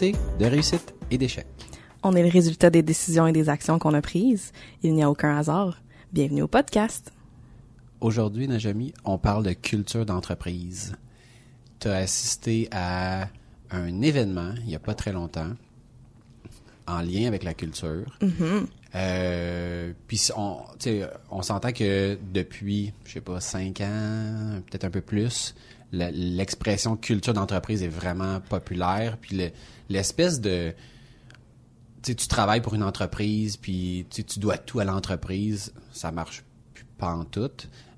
de réussite et d'échecs. On est le résultat des décisions et des actions qu'on a prises. Il n'y a aucun hasard. Bienvenue au podcast. Aujourd'hui, Najami, on parle de culture d'entreprise. Tu as assisté à un événement il n'y a pas très longtemps en lien avec la culture. Euh, puis on, on s'entend que depuis, je sais pas, cinq ans, peut-être un peu plus, l'expression culture d'entreprise est vraiment populaire. Puis le- l'espèce de, tu travailles pour une entreprise, puis tu dois tout à l'entreprise, ça marche pas en tout.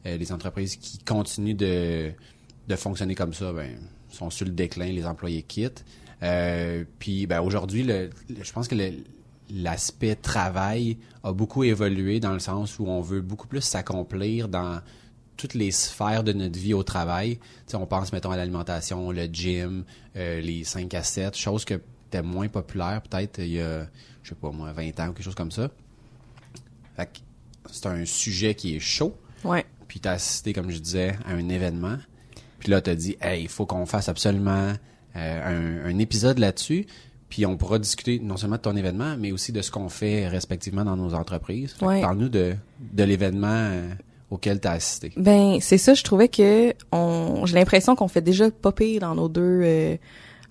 Euh, les entreprises qui continuent de, de fonctionner comme ça, ben, sont sur le déclin, les employés quittent. Euh, puis ben, aujourd'hui, le, je pense que l'aspect travail a beaucoup évolué dans le sens où on veut beaucoup plus s'accomplir dans toutes les sphères de notre vie au travail. On pense, mettons, à l'alimentation, le gym, euh, les 5 à 7, choses que étaient moins populaires peut-être il y a, je sais pas moi, 20 ans ou quelque chose comme ça. Fait que c'est un sujet qui est chaud. Ouais. Puis t'as assisté, comme je disais, à un événement. Puis là, t'as dit, hey, il faut qu'on fasse absolument euh, un, un épisode là-dessus. Puis on pourra discuter non seulement de ton événement, mais aussi de ce qu'on fait respectivement dans nos entreprises. Ouais. Parle-nous de, de l'événement auquel t'as assisté? Ben, c'est ça, je trouvais que on, j'ai l'impression qu'on fait déjà pas pire dans nos deux euh,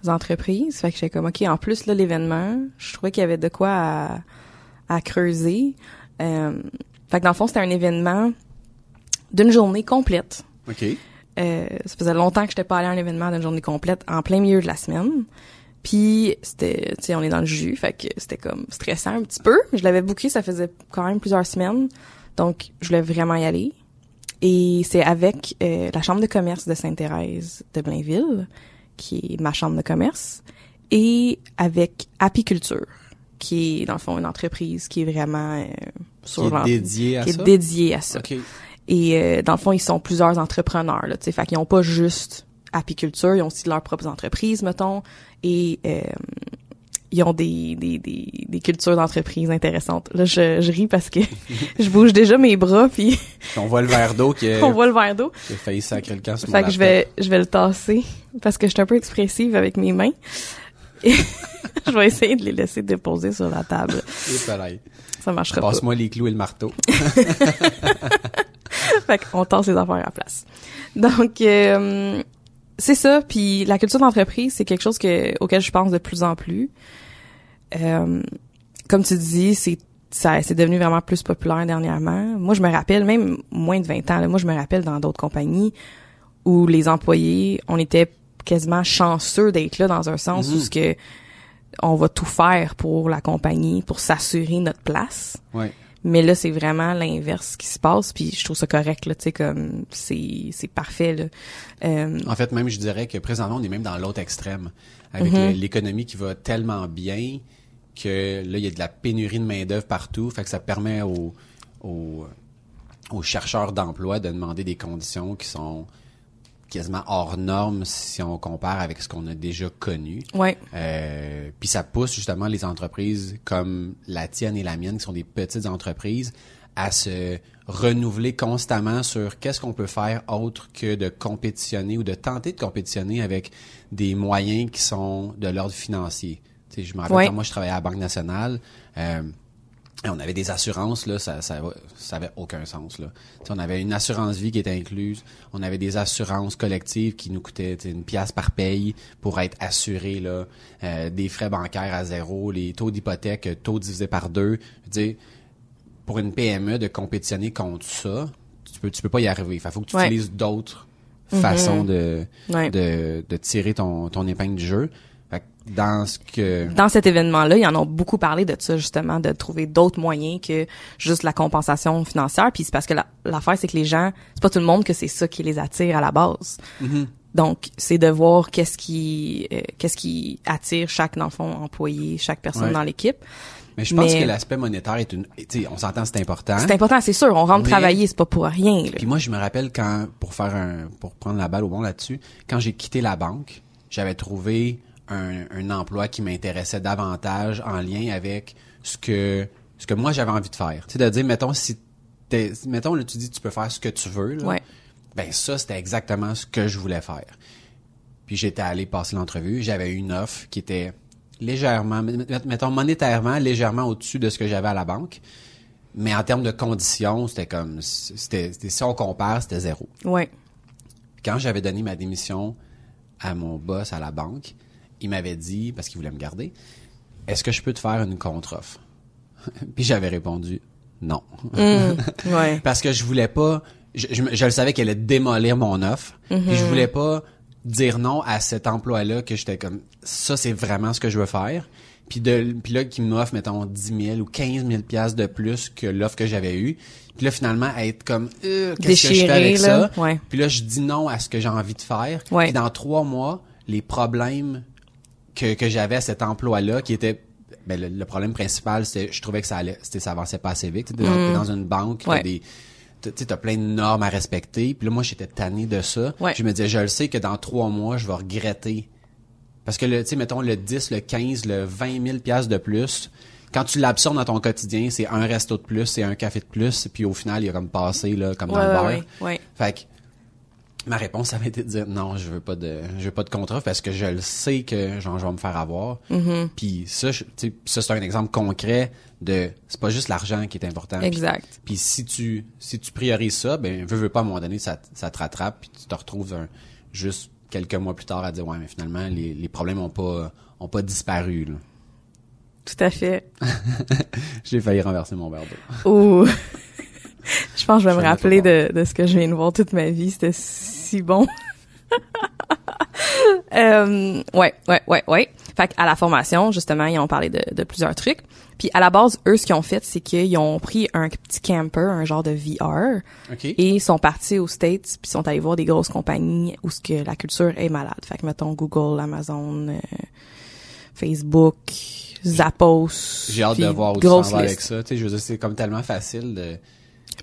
entreprises. Fait que j'étais comme, OK, en plus, là, l'événement, je trouvais qu'il y avait de quoi à, à creuser. Euh, fait que dans le fond, c'était un événement d'une journée complète. OK. Euh, ça faisait longtemps que j'étais pas allée à un événement d'une journée complète en plein milieu de la semaine. Puis c'était, tu sais, on est dans le jus, fait que c'était comme stressant un petit peu. Je l'avais booké, ça faisait quand même plusieurs semaines, donc je voulais vraiment y aller. Et c'est avec euh, la chambre de commerce de Sainte-Thérèse de Blainville, qui est ma chambre de commerce, et avec Apiculture, qui est dans le fond une entreprise qui est vraiment euh, Qui sur est l'en- dédié à qui ça? est dédiée à ça. OK. Et euh, dans le fond, ils sont plusieurs entrepreneurs, là, tu sais, fait qu'ils ont pas juste apiculture, ils ont aussi leurs propres entreprises, mettons, et euh, ils ont des, des, des, des cultures d'entreprise intéressantes. Là, je, je ris parce que je bouge déjà mes bras, puis On voit le verre d'eau qui, on voit le verre d'eau. qui a failli sacrer le camp sur mon Fait que je vais, je vais le tasser parce que je suis un peu expressive avec mes mains. Je vais essayer de les laisser déposer sur la table. Et pareil. Ça marchera pas. Passe-moi les clous et le marteau. fait qu'on tasse les affaires à la place. Donc, euh, c'est ça. Puis la culture d'entreprise, c'est quelque chose que, auquel je pense de plus en plus. Euh, comme tu dis, c'est ça c'est devenu vraiment plus populaire dernièrement. Moi, je me rappelle, même moins de 20 ans, là, moi, je me rappelle dans d'autres compagnies où les employés, on était quasiment chanceux d'être là dans un sens où Mhm. ce que on va tout faire pour la compagnie, pour s'assurer notre place. Ouais. Mais là, c'est vraiment l'inverse qui se passe, puis je trouve ça correct, là, tu sais, comme, c'est, c'est parfait, là. Euh, En fait, même, je dirais que présentement, on est même dans l'autre extrême. Avec Mhm. l'économie qui va tellement bien que là, il y a de la pénurie de main-d'œuvre partout. Fait que ça permet aux, aux, aux chercheurs d'emploi de demander des conditions qui sont quasiment hors normes si on compare avec ce qu'on a déjà connu. ouais, Euh, puis ça pousse justement les entreprises comme la tienne et la mienne, qui sont des petites entreprises, à se renouveler constamment sur qu'est-ce qu'on peut faire autre que de compétitionner ou de tenter de compétitionner avec des moyens qui sont de l'ordre financier. Je me rappelle Ouais. quand moi je travaillais à la Banque nationale, euh, et on avait des assurances là, ça ça ça avait aucun sens là. On avait une assurance vie qui était incluse, on avait des assurances collectives qui nous coûtaient une pièce par paye pour être assuré là, euh, des frais bancaires à zéro, les taux d'hypothèque euh, taux divisé par deux. Je veux dire, pour une PME de compétitionner contre ça, tu peux tu peux pas y arriver. Il faut que tu Ouais. utilises d'autres façons de, ouais. de de tirer ton ton épingle du jeu. Dans ce que Dans cet événement-là, ils en ont beaucoup parlé de ça, justement, de trouver d'autres moyens que juste la compensation financière. Puis c'est parce que la- l'affaire, c'est que les gens, c'est pas tout le monde que c'est ça qui les attire à la base. Mhm. Donc, c'est de voir qu'est-ce qui, euh, qu'est-ce qui attire chaque, dans le fond, employé, chaque personne Ouais. dans l'équipe. Mais je pense Mais- que l'aspect monétaire est une. Tu sais, on s'entend, c'est important. C'est important, c'est sûr. On rentre Mais- travailler, c'est pas pour rien. là. Puis moi, je me rappelle quand, pour faire un, pour prendre la balle au bon là-dessus, quand j'ai quitté la banque, j'avais trouvé un, un emploi qui m'intéressait davantage en lien avec ce que, ce que moi j'avais envie de faire. Tu sais, de dire, mettons, si t'es, mettons, là, tu dis, tu peux faire ce que tu veux, là. Ouais. Ben, ça, c'était exactement ce que je voulais faire. Puis j'étais allé passer l'entrevue, j'avais une offre qui était légèrement, met- met- mettons monétairement, légèrement au-dessus de ce que j'avais à la banque. Mais en termes de conditions, c'était comme, c'était, c'était- si on compare, c'était zéro. Ouais. Quand j'avais donné ma démission à mon boss à la banque, il m'avait dit, parce qu'il voulait me garder, est-ce que je peux te faire une contre-offre? Puis j'avais répondu, non. Ouais. Parce que je voulais pas, je, je, me- je le savais qu'elle allait démolir mon offre. Puis je voulais pas dire non à cet emploi-là que j'étais comme, ça c'est vraiment ce que je veux faire. Puis de, puis là, qui m'offre, mettons, 10 000 ou 15 000 piastres de plus que l'offre que j'avais eue. Puis là, finalement, à être comme, euh, qu'est-ce que je fais avec là. ça? Ouais. Puis là, je dis non à ce que j'ai envie de faire. Ouais. Puis dans trois mois, les problèmes que, que j'avais à cet emploi-là, qui était ben, le, le problème principal, c'est je trouvais que ça allait, c'était ça avançait pas assez vite. T'es dans, t'es dans une banque, t'as Mm. Des t'as- tu t'as plein de normes à respecter. Puis là, moi, j'étais tanné de ça. Ouais. Je me disais, je le sais que dans trois mois, je vais regretter. Parce que, le, tu sais, mettons, le 10, le 15, le 20 000 piastres de plus, quand tu l'absorbes dans ton quotidien, c'est un resto de plus, c'est un café de plus, puis au final, il a comme passé, là, comme dans Ouais, le ouais, bar. ouais, ouais. Fait que, ma réponse avait été de dire non, je veux pas de, je veux pas de contrat parce que je le sais que genre je vais me faire avoir. Mm-hmm. Puis ça, je- ça c'est un exemple concret de, c'est pas juste l'argent qui est important. Puis- Exact. Puis si tu, si tu priorises ça, ben veux veux pas à un moment donné ça, ça te rattrape puis tu te retrouves un- juste quelques mois plus tard à dire ouais mais finalement les, les problèmes ont pas, ont pas disparu. Là. Tout à fait. J'ai failli renverser mon verre d'eau. Ouh. je pense que je vais Je me rappeler de, de ce que je viens de voir toute ma vie. C'était si bon. Euh, ouais, ouais, ouais, ouais. Fait à la formation, justement, ils ont parlé de, de plusieurs trucs. Puis à la base, eux, ce qu'ils ont fait, c'est qu'ils ont pris un petit camper, un genre de VR, Ok. et ils sont partis aux States, puis sont allés voir des grosses compagnies où ce que la culture est malade. Fait que mettons Google, Amazon, euh, Facebook, Zappos. J'ai hâte de voir où tu vas avec ça. Tu sais, je veux dire, c'est comme tellement facile de,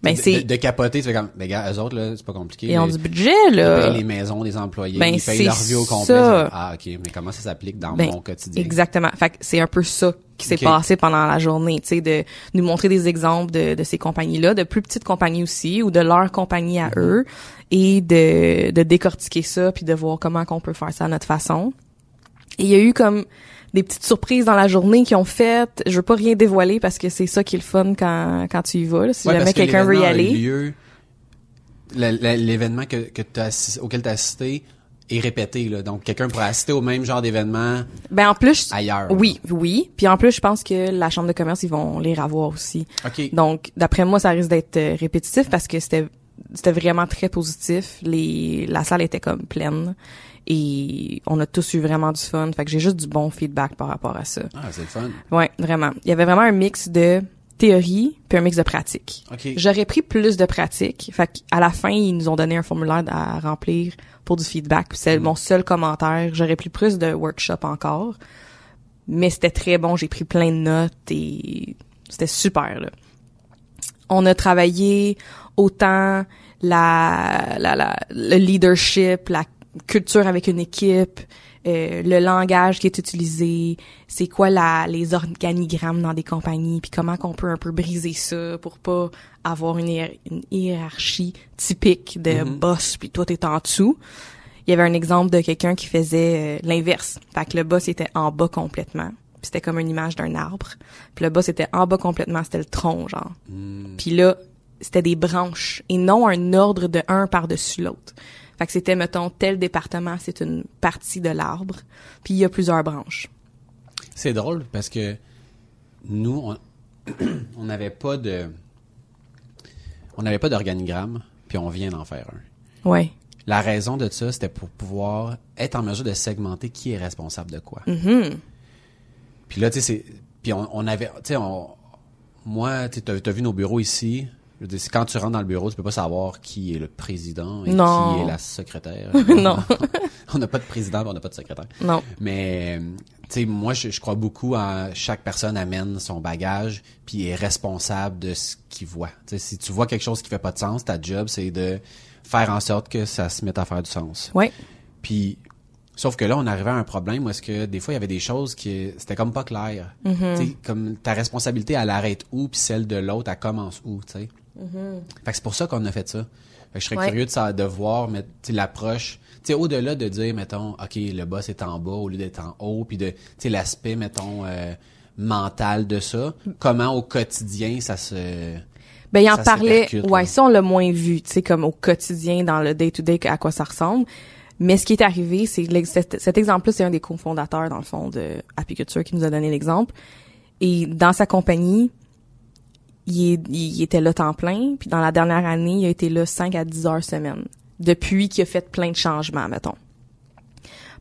Ben, de, c'est- de, capoter. Fais comme, ben gars, eux autres, là, c'est pas compliqué. Ils ont Ils- du budget, Ils là. payent les maisons des employés, Ben, ils payent c'est leur vie au complet. ça. Ah, ok, mais comment ça s'applique dans Ben, mon quotidien? Exactement. Fait que c'est un peu ça qui s'est passé pendant la journée, tu sais, de nous montrer des exemples de, de ces compagnies-là, de plus petites compagnies aussi, ou de leur compagnie à eux, et de, de décortiquer ça, puis de voir comment qu'on peut faire ça à notre façon. Et il y a eu comme des petites surprises dans la journée qui ont fait. Je veux pas rien dévoiler parce que c'est ça qui est le fun quand, quand tu y vas. là. si Ouais, jamais quelqu'un veut y aller. L'événement que, que t'as assis- auquel tu as assisté est répété. Là. Donc, quelqu'un pourrait assister au même genre d'événement Ben en plus, ailleurs. oui, oui. Puis en plus, je pense que la chambre de commerce, ils vont les revoir aussi. OK. Donc, d'après moi, ça risque d'être euh, répétitif parce que c'était c'était vraiment très positif. Les la salle était comme pleine et on a tous eu vraiment du fun. Fait que j'ai juste du bon feedback par rapport à ça. Ah, c'est le fun. Ouais, vraiment. Il y avait vraiment un mix de théorie puis un mix de pratique. OK. J'aurais pris plus de pratique. Fait qu'à la fin, ils nous ont donné un formulaire à remplir pour du feedback. C'est Mm. mon seul commentaire. J'aurais pris plus de workshop encore. Mais c'était très bon. J'ai pris plein de notes et c'était super, là. On a travaillé autant la, la, la, le leadership, la culture avec une équipe, euh, le langage qui est utilisé, c'est quoi la, les organigrammes dans des compagnies, puis comment qu'on peut un peu briser ça pour pas avoir une, hiér- une hiérarchie typique de boss, puis toi t'es en dessous. Il y avait un exemple de quelqu'un qui faisait euh, l'inverse. Fait que le boss était en bas complètement. C'était comme une image d'un arbre. Puis le boss était en bas complètement, c'était le tronc, genre. Puis là, c'était des branches et non un ordre de un par-dessus l'autre. Fait que c'était, mettons, tel département, c'est une partie de l'arbre, puis il y a plusieurs branches. C'est drôle parce que nous, on n'avait pas de. On n'avait pas d'organigramme, puis on vient d'en faire un. Ouais. La raison de ça, c'était pour pouvoir être en mesure de segmenter qui est responsable de quoi. Mhm. Puis là, tu sais, c'est. Puis on, on avait. Tu sais. Moi, tu as, vu nos bureaux ici. Je veux dire, c'est quand tu rentres dans le bureau, tu peux pas savoir qui est le président et Non. qui est la secrétaire. Non. on n'a pas de président, on n'a pas de secrétaire. Non. Mais, tu sais, moi, je, je crois beaucoup à chaque personne amène son bagage, puis est responsable de ce qu'il voit. Tu sais, si tu vois quelque chose qui fait pas de sens, ta job, c'est de faire en sorte que ça se mette à faire du sens. Ouais. Puis, sauf que là, on arrivait à un problème où est-ce que des fois, il y avait des choses qui, c'était comme pas clair. Tu sais, comme ta responsabilité, elle arrête où, puis celle de l'autre, elle commence où, tu sais? Fait que c'est pour ça qu'on a fait ça. Fait que je serais Ouais. curieux de, de voir mais, l'approche. Tu sais, au-delà de dire, mettons, OK, le boss est en bas au lieu d'être en haut, puis de, l'aspect, mettons, euh, mental de ça, comment au quotidien ça se... Ben, il en parlait, ouais, ça, on l'a moins vu, tu sais, comme au quotidien, dans le day-to-day, à quoi ça ressemble. Mais ce qui est arrivé, c'est cet, cet exemple-là, c'est un des cofondateurs, dans le fond, de Apiculture qui nous a donné l'exemple. Et dans sa compagnie, il, est- il était là temps plein, puis dans la dernière année, il a été là 5 à 10 heures semaine. Depuis qu'il a fait plein de changements, mettons.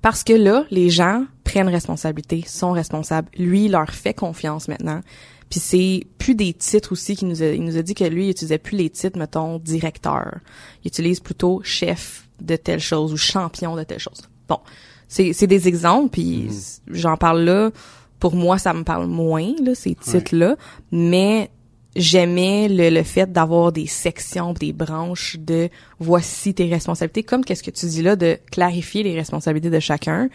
Parce que là, les gens prennent responsabilité, sont responsables. Lui, il leur fait confiance maintenant. Puis c'est plus des titres aussi qu'il nous a, il nous a dit que lui, il utilisait plus les titres, mettons, directeur. Il utilise plutôt chef de telle chose ou champion de telle chose. Bon, c'est, c'est des exemples, puis j'en parle là. Pour moi, ça me parle moins, là, ces titres-là. Mais j'aimais le, le fait d'avoir des sections, des branches de voici tes responsabilités, comme qu'est-ce que tu dis là, de clarifier les responsabilités de chacun.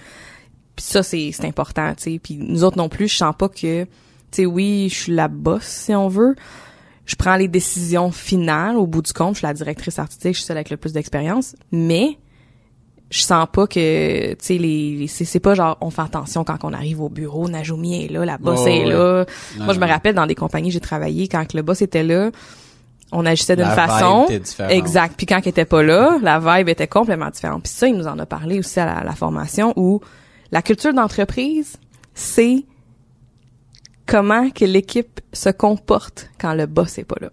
Puis ça, c'est, important, tu sais. Puis nous autres non plus, je sens pas que, tu sais, oui, je suis la boss, si on veut. Je prends les décisions finales au bout du compte. Je suis la directrice artistique, je suis celle avec le plus d'expérience. Mais je sens pas que, tu sais, les, les- c'est, pas genre, on fait attention quand on arrive au bureau, Najumi est là, la boss Oh, est là. Moi, je me rappelle dans des compagnies j'ai travaillé, quand le boss était là, on agissait d'une façon. était. Exact. Puis quand il était pas là, la vibe était complètement différente. Puis ça, il nous en a parlé aussi à la, la formation où la culture d'entreprise, c'est comment que l'équipe se comporte quand le boss est pas là.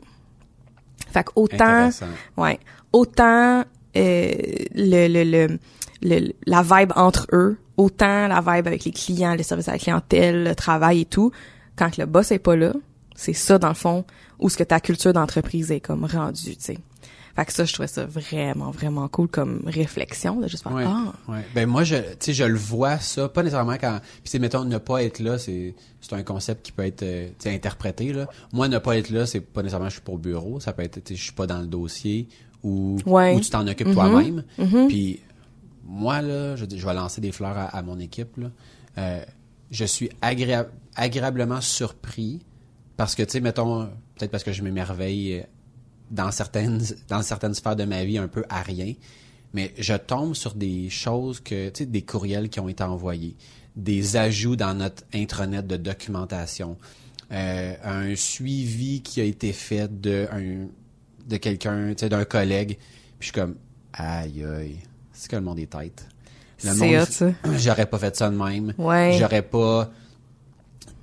Fait que autant, ouais, autant euh, le, le, le, le- la vibe entre eux, autant la vibe avec les clients, les services à la clientèle, le travail et tout, quand le boss est pas là, c'est ça dans le fond où ce que ta culture d'entreprise est comme rendue, tu sais. Fait que ça, je trouvais ça vraiment, vraiment cool comme réflexion, de juste faire, Ouais, ah, ouais. Ben moi je tu sais je le vois ça pas nécessairement quand puis c'est mettons ne pas être là c'est c'est un concept qui peut être euh, tu sais, interprété là. Moi ne pas être là c'est pas nécessairement je suis pour le bureau, ça peut être tu sais, je suis pas dans le dossier ou Ouais. ou tu t'en occupes Mhm. toi-même. Mhm. Puis moi là, je, je vais lancer des fleurs à, à mon équipe là. Euh, je suis agréa- agréablement surpris parce que tu sais mettons peut-être parce que je m'émerveille dans certaines dans certaines sphères de ma vie un peu à rien mais je tombe sur des choses que tu sais des courriels qui ont été envoyés des ajouts dans notre intranet de documentation euh, un suivi qui a été fait de un de quelqu'un tu sais d'un collègue. Puis je suis comme aïe aïe c'est que le monde est tête. Le C'est monde ça. j'aurais pas fait ça de même. Ouais. j'aurais pas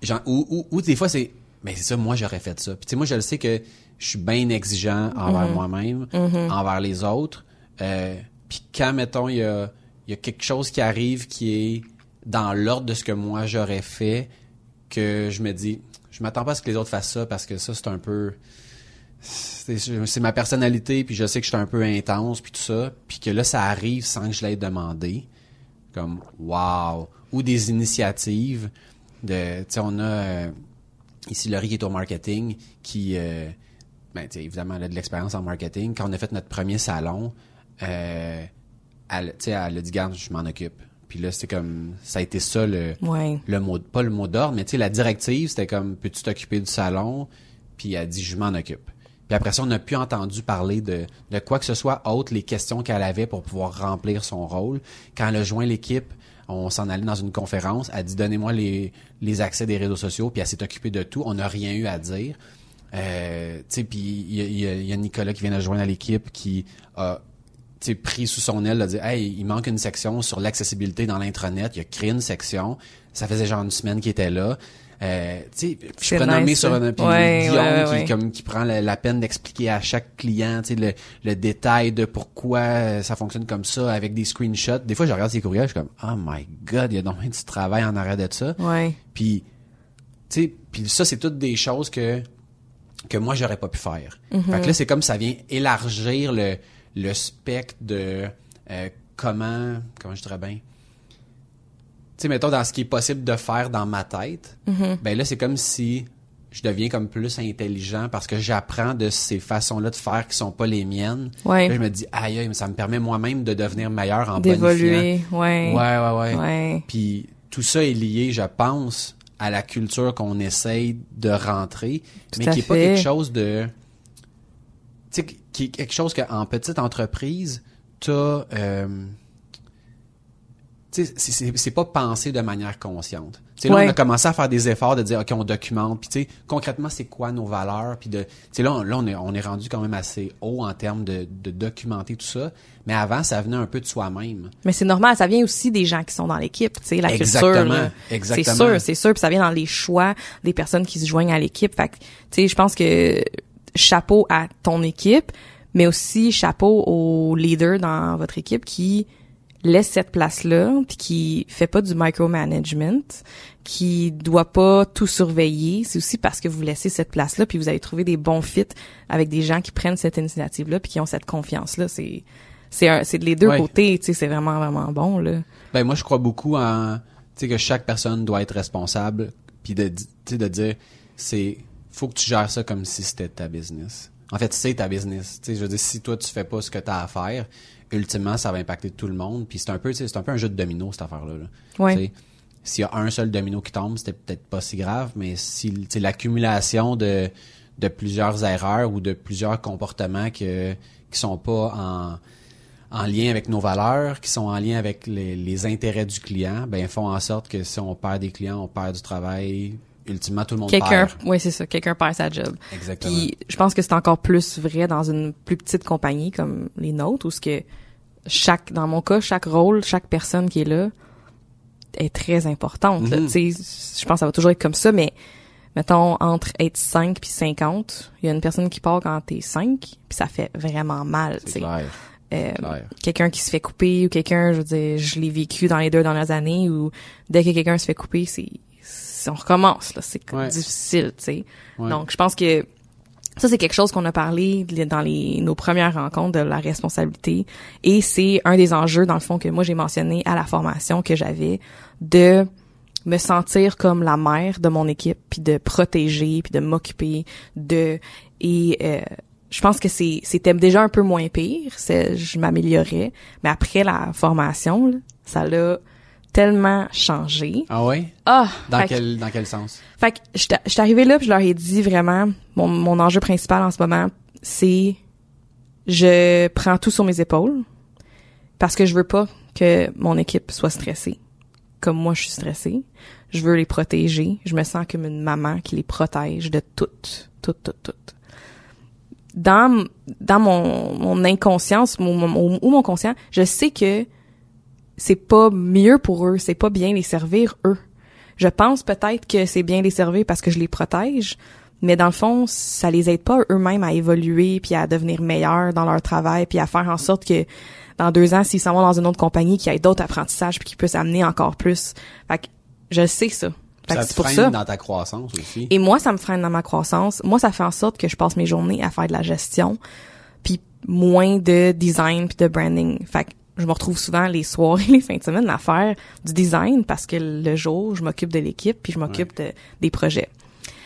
genre, ou, ou, ou des fois c'est mais c'est ça moi j'aurais fait ça. Puis tu sais moi je le sais que je suis bien exigeant envers moi-même envers les autres. Euh, puis quand mettons il y a il y a quelque chose qui arrive qui est dans l'ordre de ce que moi j'aurais fait que je me dis je m'attends pas à ce que les autres fassent ça parce que ça c'est un peu c'est c'est ma personnalité puis je sais que je suis un peu intense puis tout ça. Puis que là ça arrive sans que je l'aie demandé. Comme wow. Ou des initiatives de tu sais on a euh, ici Laurie qui est au marketing qui euh, ben tu sais évidemment elle a de l'expérience en marketing. Quand on a fait notre premier salon euh, elle tu sais elle a dit garde je m'en occupe. Puis là c'était comme ça a été ça le ouais. le mot pas le mot d'ordre mais tu sais la directive c'était comme peux-tu t'occuper du salon? Puis elle a dit je m'en occupe puis après ça on n'a plus entendu parler de de quoi que ce soit autre les questions qu'elle avait pour pouvoir remplir son rôle quand elle a joint l'équipe on s'en allait dans une conférence elle dit donnez-moi les les accès des réseaux sociaux puis elle s'est occupée de tout on n'a rien eu à dire euh, puis il y a, y a- y a Nicolas qui vient de joindre à l'équipe qui a pris sous son aile, a dit Hey, il manque une section sur l'accessibilité dans l'intranet. Il a créé une section. Ça faisait genre une semaine qu'il était là. Euh, tu sais, je suis renommé nice, sur ça. un puis Ouais, ouais, qui, comme, qui prend la, la peine d'expliquer à chaque client tu sais, le, le détail de pourquoi euh, ça fonctionne comme ça avec des screenshots. Des fois, je regarde ses courriels, je suis comme Oh my God, il y a donc du travail en arrêt de ça. Ouais. Puis, tu sais, puis ça, c'est toutes des choses que que moi j'aurais pas pu faire. Fait que là, c'est comme ça vient élargir le le spectre de euh, comment comment je dirais bien. Tu sais, mettons dans ce qui est possible de faire dans ma tête. Ben là, c'est comme si je deviens comme plus intelligent parce que j'apprends de ces façons-là de faire qui sont pas les miennes. Ouais. Là, je me dis aïe, aïe, mais ça me permet moi-même de devenir meilleur en. D'évoluer, ouais. Ouais, ouais, ouais. Ouais. Puis tout ça est lié, je pense, à la culture qu'on essaye de rentrer, Tout mais qui est pas quelque chose de tu sais, qui- quelque chose qu'en petite entreprise, t'as, euh, c'est- pas pensé de manière consciente. Tu sais, là, Ouais. on a commencé à faire des efforts de dire, OK, on documente, puis tu sais, concrètement, c'est quoi nos valeurs, puis de, tu sais, là, on, là, on est, on est rendu quand même assez haut en termes de, de documenter tout ça, mais avant, ça venait un peu de soi-même. Mais c'est normal, ça vient aussi des gens qui sont dans l'équipe, tu sais, la Exactement, culture. là. exactement. C'est sûr, c'est sûr, puis ça vient dans les choix des personnes qui se joignent à l'équipe. Fait que, tu sais, je pense que chapeau à ton équipe, mais aussi chapeau au leader dans votre équipe qui laisse cette place-là, puis qui fait pas du micromanagement, qui doit pas tout surveiller. C'est aussi parce que vous laissez cette place-là, puis vous avez trouvé des bons fits avec des gens qui prennent cette initiative-là, puis qui ont cette confiance-là. C'est c'est un, c'est de les deux Ouais. côtés, tu sais, c'est vraiment vraiment bon là. Ben moi je crois beaucoup en tu sais que chaque personne doit être responsable puis de tu sais de dire c'est faut que tu gères ça comme si c'était ta business. En fait, c'est ta business. Tu sais je veux dire si toi tu fais pas ce que tu as à faire, ultimement ça va impacter tout le monde puis c'est un peu c'est un peu un jeu de domino cette affaire là. Ouais. S'il y a un seul domino qui tombe, c'était peut-être pas si grave, mais si l'accumulation de de plusieurs erreurs ou de plusieurs comportements que qui sont pas en en lien avec nos valeurs, qui sont en lien avec les, les intérêts du client, ben font en sorte que si on perd des clients, on perd du travail. Ultimement, tout le monde Quelqu'un, perd. ouais, c'est ça, quelqu'un perd sa job. Exactement. Puis je pense que c'est encore plus vrai dans une plus petite compagnie comme les nôtres où ce que chaque dans mon cas, chaque rôle, chaque personne qui est là est très importante. Mhm. Sais, je pense que ça va toujours être comme ça mais mettons entre être 5 puis 50, il y a une personne qui part quand t'es 5 puis ça fait vraiment mal, c'est clair. Euh, clair. quelqu'un qui se fait couper ou quelqu'un, je veux dire, je l'ai vécu dans les deux dernières années où dès que quelqu'un se fait couper, c'est- on recommence là, c'est Ouais. difficile, tu sais. Ouais. Donc je pense que ça c'est quelque chose qu'on a parlé dans les nos premières rencontres de la responsabilité et c'est un des enjeux dans le fond que moi j'ai mentionné à la formation que j'avais de me sentir comme la mère de mon équipe puis de protéger puis de m'occuper de et euh, je pense que c'est c'était déjà un peu moins pire c'est je m'améliorais mais après la formation là, ça l'a tellement changé Ah ouais? ah Dans que- quel dans quel sens? fait que j'étais j'étais arrivée là puis je leur ai dit vraiment mon, mon enjeu principal en ce moment c'est je prends tout sur mes épaules parce que je veux pas que mon équipe soit stressée comme moi je suis stressée. Je veux les protéger. Je me sens comme une maman qui les protège de tout, tout, tout, tout. Dans dans mon mon inconscience mon, mon- ou mon conscient, je sais que c'est pas mieux pour eux, c'est pas bien les servir eux. Je pense peut-être que c'est bien les servir parce que je les protège, mais dans le fond, ça les aide pas eux-mêmes à évoluer puis à devenir meilleurs dans leur travail puis à faire en sorte que dans deux ans, s'ils s'en vont dans une autre compagnie, qu'il y ait d'autres apprentissages puis qu'ils puissent amener encore plus. Fait que je sais ça. Fait que Ça te pour freine ça. dans ta croissance aussi. Et moi, ça me freine dans ma croissance. Moi, ça fait en sorte que je passe mes journées à faire de la gestion, puis moins de design puis de branding. Fait que je me retrouve souvent les soirs et les fins de semaine à faire du design parce que le jour, je m'occupe de l'équipe puis je m'occupe de, des projets.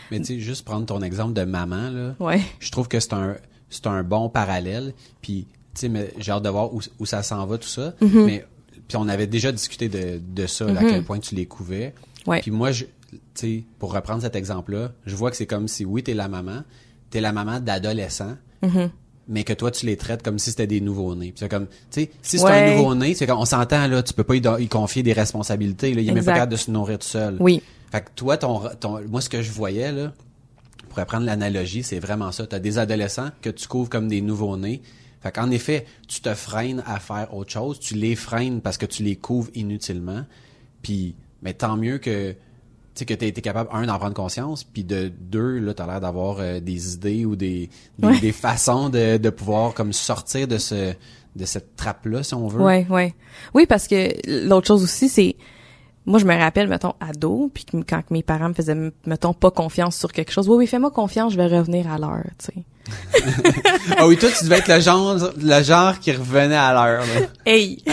Mais tu sais, juste prendre ton exemple de maman, là. Ouais. Je trouve que c'est un, c'est un bon parallèle. Puis, tu sais, j'ai hâte de voir où, où ça s'en va, tout ça. Mm-hmm. Mais, puis on avait déjà discuté de, de ça, là, à quel point tu les couvais. Ouais. Puis moi, je, tu sais, pour reprendre cet exemple-là, je vois que c'est comme si, oui, t'es la maman, t'es la maman d'adolescents, Mm-hmm. Mais que toi, tu les traites comme si c'était des nouveaux-nés. C'est comme, tu sais, si c'est Ouais. un nouveau-né, c'est comme, on s'entend, là, tu peux pas y, confier des responsabilités, là, il est même pas capable de se nourrir tout seul. Oui. Fait que toi, ton, ton, moi, ce que je voyais, là, pour apprendre l'analogie, c'est vraiment ça. Tu as des adolescents que tu couvres comme des nouveaux-nés. Fait qu'en effet, tu te freines à faire autre chose. Tu les freines parce que tu les couvres inutilement. Puis, mais tant mieux que, sais, que tu été capable, un, d'en prendre conscience, puis de deux, là, tu as l'air d'avoir euh, des idées ou des, des, Ouais. des façons de, de pouvoir comme sortir de ce de cette trappe-là, si on veut. Ouais, ouais. Oui, parce que l'autre chose aussi, c'est moi je me rappelle mettons ado puis quand mes parents me faisaient mettons pas confiance sur quelque chose oui oui fais-moi confiance je vais revenir à l'heure tu sais Ah oui, toi, tu devais être le genre, le genre qui revenait à l'heure, là. hey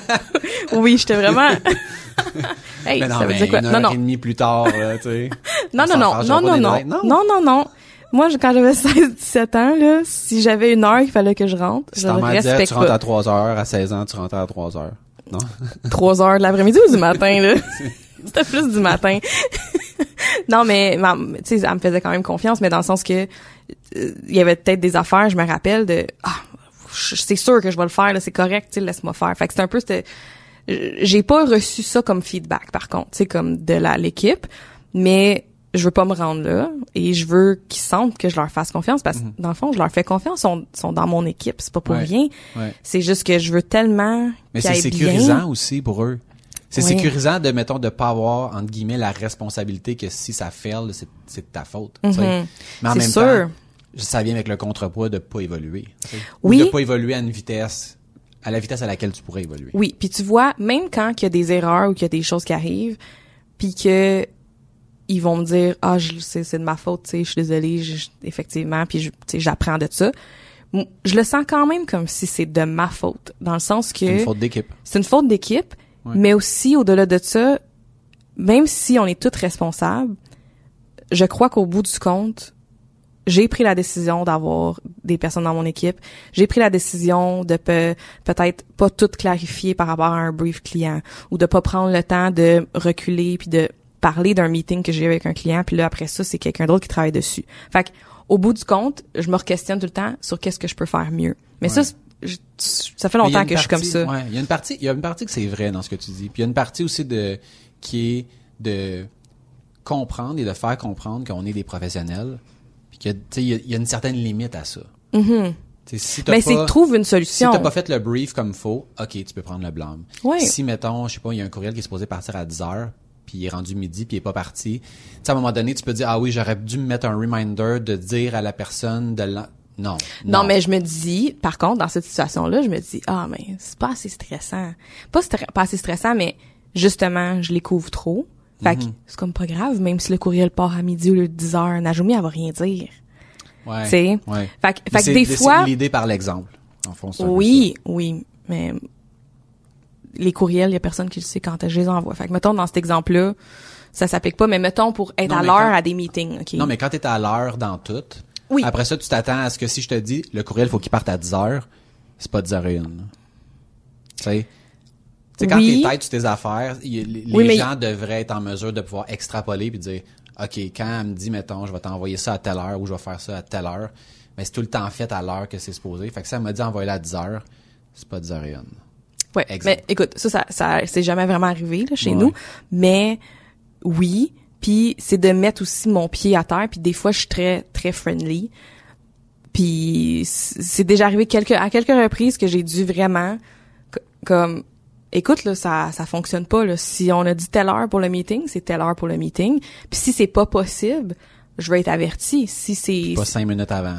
oui j'étais vraiment hey Mais non, ça veut mais dire quoi? une non heure non et demie plus tard, là, tu sais. non on non non non non non non? non non non moi je- quand j'avais 16 17 ans là si j'avais une heure qu'il fallait que je rentre Si je respecte tu rentres pas à 3 heures, à 16 ans, tu rentres à 3 heures. Non? 3 heures de l'après-midi ou du matin là? C'était plus du matin non, mais, ma- tu sais, elle me faisait quand même confiance, mais dans le sens que euh, il y avait peut-être des affaires, je me rappelle de ah, c'est sûr que je vais le faire, là, c'est correct, tu sais, laisse-moi faire. Fait que c'est un peu c'était j'ai pas reçu ça comme feedback par contre, tu sais comme de la l'équipe, mais je veux pas me rendre là et je veux qu'ils sentent que je leur fasse confiance parce que dans le fond, je leur fais confiance, ils sont, sont dans mon équipe, c'est pas pour Mhm. Ouais. rien. Ouais. C'est juste que je veux tellement Mais c'est sécurisant bien. aussi pour eux. C'est sécurisant de, mettons, de pas avoir, entre guillemets, la responsabilité que si ça fail, c'est, de ta faute. Mhm. Mais en même sûr. temps, ça vient avec le contrepoids de pas évoluer. Ou Oui. de pas évoluer à une vitesse, à la vitesse à laquelle tu pourrais évoluer. Oui, puis tu vois, même quand il y a des erreurs ou qu'il y a des choses qui arrivent, puis que ils vont me dire ah je- c'est c'est de ma faute, tu sais, je suis désolée, je- effectivement, puis je- tu sais, j'apprends de ça. Je le sens quand même comme si c'est de ma faute, dans le sens que C'est une faute d'équipe. c'est une faute d'équipe, Ouais. mais aussi au-delà de ça, même si on est tous responsables, je crois qu'au bout du compte, j'ai pris la décision d'avoir des personnes dans mon équipe. J'ai pris la décision de pe- peut-être pas tout clarifier par rapport à un brief client ou de pas prendre le temps de reculer puis de parler d'un meeting que j'ai eu avec un client puis là après ça c'est quelqu'un d'autre qui travaille dessus. Fait que, au bout du compte, je me questionne tout le temps sur qu'est-ce que je peux faire mieux. Mais ça Ouais. c'est- je- ça fait y longtemps que je suis comme ça. ouais, il y a une partie, il y a une partie que c'est vrai dans ce que tu dis. Puis il y a une partie aussi de qui est de comprendre et de faire comprendre qu'on est des professionnels. Puis que tu sais, il y, a- il y a une certaine limite à ça. Sais, si Mais c'est trouve une Si solution. t'as pas fait le brief comme faut, ok, tu peux prendre le blâme. Si, mettons, je sais pas, il y a un courriel qui est supposé partir à 10 heures, puis il est rendu midi, puis il est pas parti, tu sais, à un moment donné, tu peux dire, ah oui, j'aurais dû me mettre un reminder de dire à la personne de la... Non. Non, mais je me dis, par contre, dans cette situation-là, je me dis, ah, mais c'est pas assez stressant. Pas, stre- pas assez stressant, mais justement, je les couvre trop. Fait que c'est comme pas grave, même si le courriel part à midi au lieu de 10 heures, Najumi, elle va rien dire. Ouais. tu sais. Ouais. Fait, fait que c'est- des c'est fois, l'idée par l'exemple. En fond, c'est oui, oui, mais les courriels, il y a personne qui le sait quand je les envoie. Fait que mettons, dans cet exemple-là, ça s'applique pas, mais mettons pour être Non, à l'heure à des meetings. Non, mais quand t'es à l'heure dans tout, Oui. après ça, tu t'attends à ce que si je te dis, le courriel, faut qu'il parte à 10 heures, c'est pas 10 heures et une. Tu sais? Tu sais, quand Oui. t'es tête sur tes affaires, y les Oui, mais- gens devraient être en mesure de pouvoir extrapoler puis dire, OK, quand elle me dit, mettons, je vais t'envoyer ça à telle heure ou je vais faire ça à telle heure, mais c'est tout le temps fait à l'heure que c'est supposé. Fait que ça elle m'a dit envoyer à 10 heures, c'est pas 10 heures et une. Ouais, Exemple. mais écoute, ça, ça, ça c'est jamais vraiment arrivé là, chez Ouais. nous, mais oui, puis c'est de mettre aussi mon pied à terre, puis des fois je suis très très friendly, puis c'est déjà arrivé quelques à quelques reprises que j'ai dû vraiment comme écoute là ça ça fonctionne pas là si on a dit telle heure pour le meeting c'est telle heure pour le meeting puis si c'est pas possible je vais être averti si c'est Pas cinq minutes avant.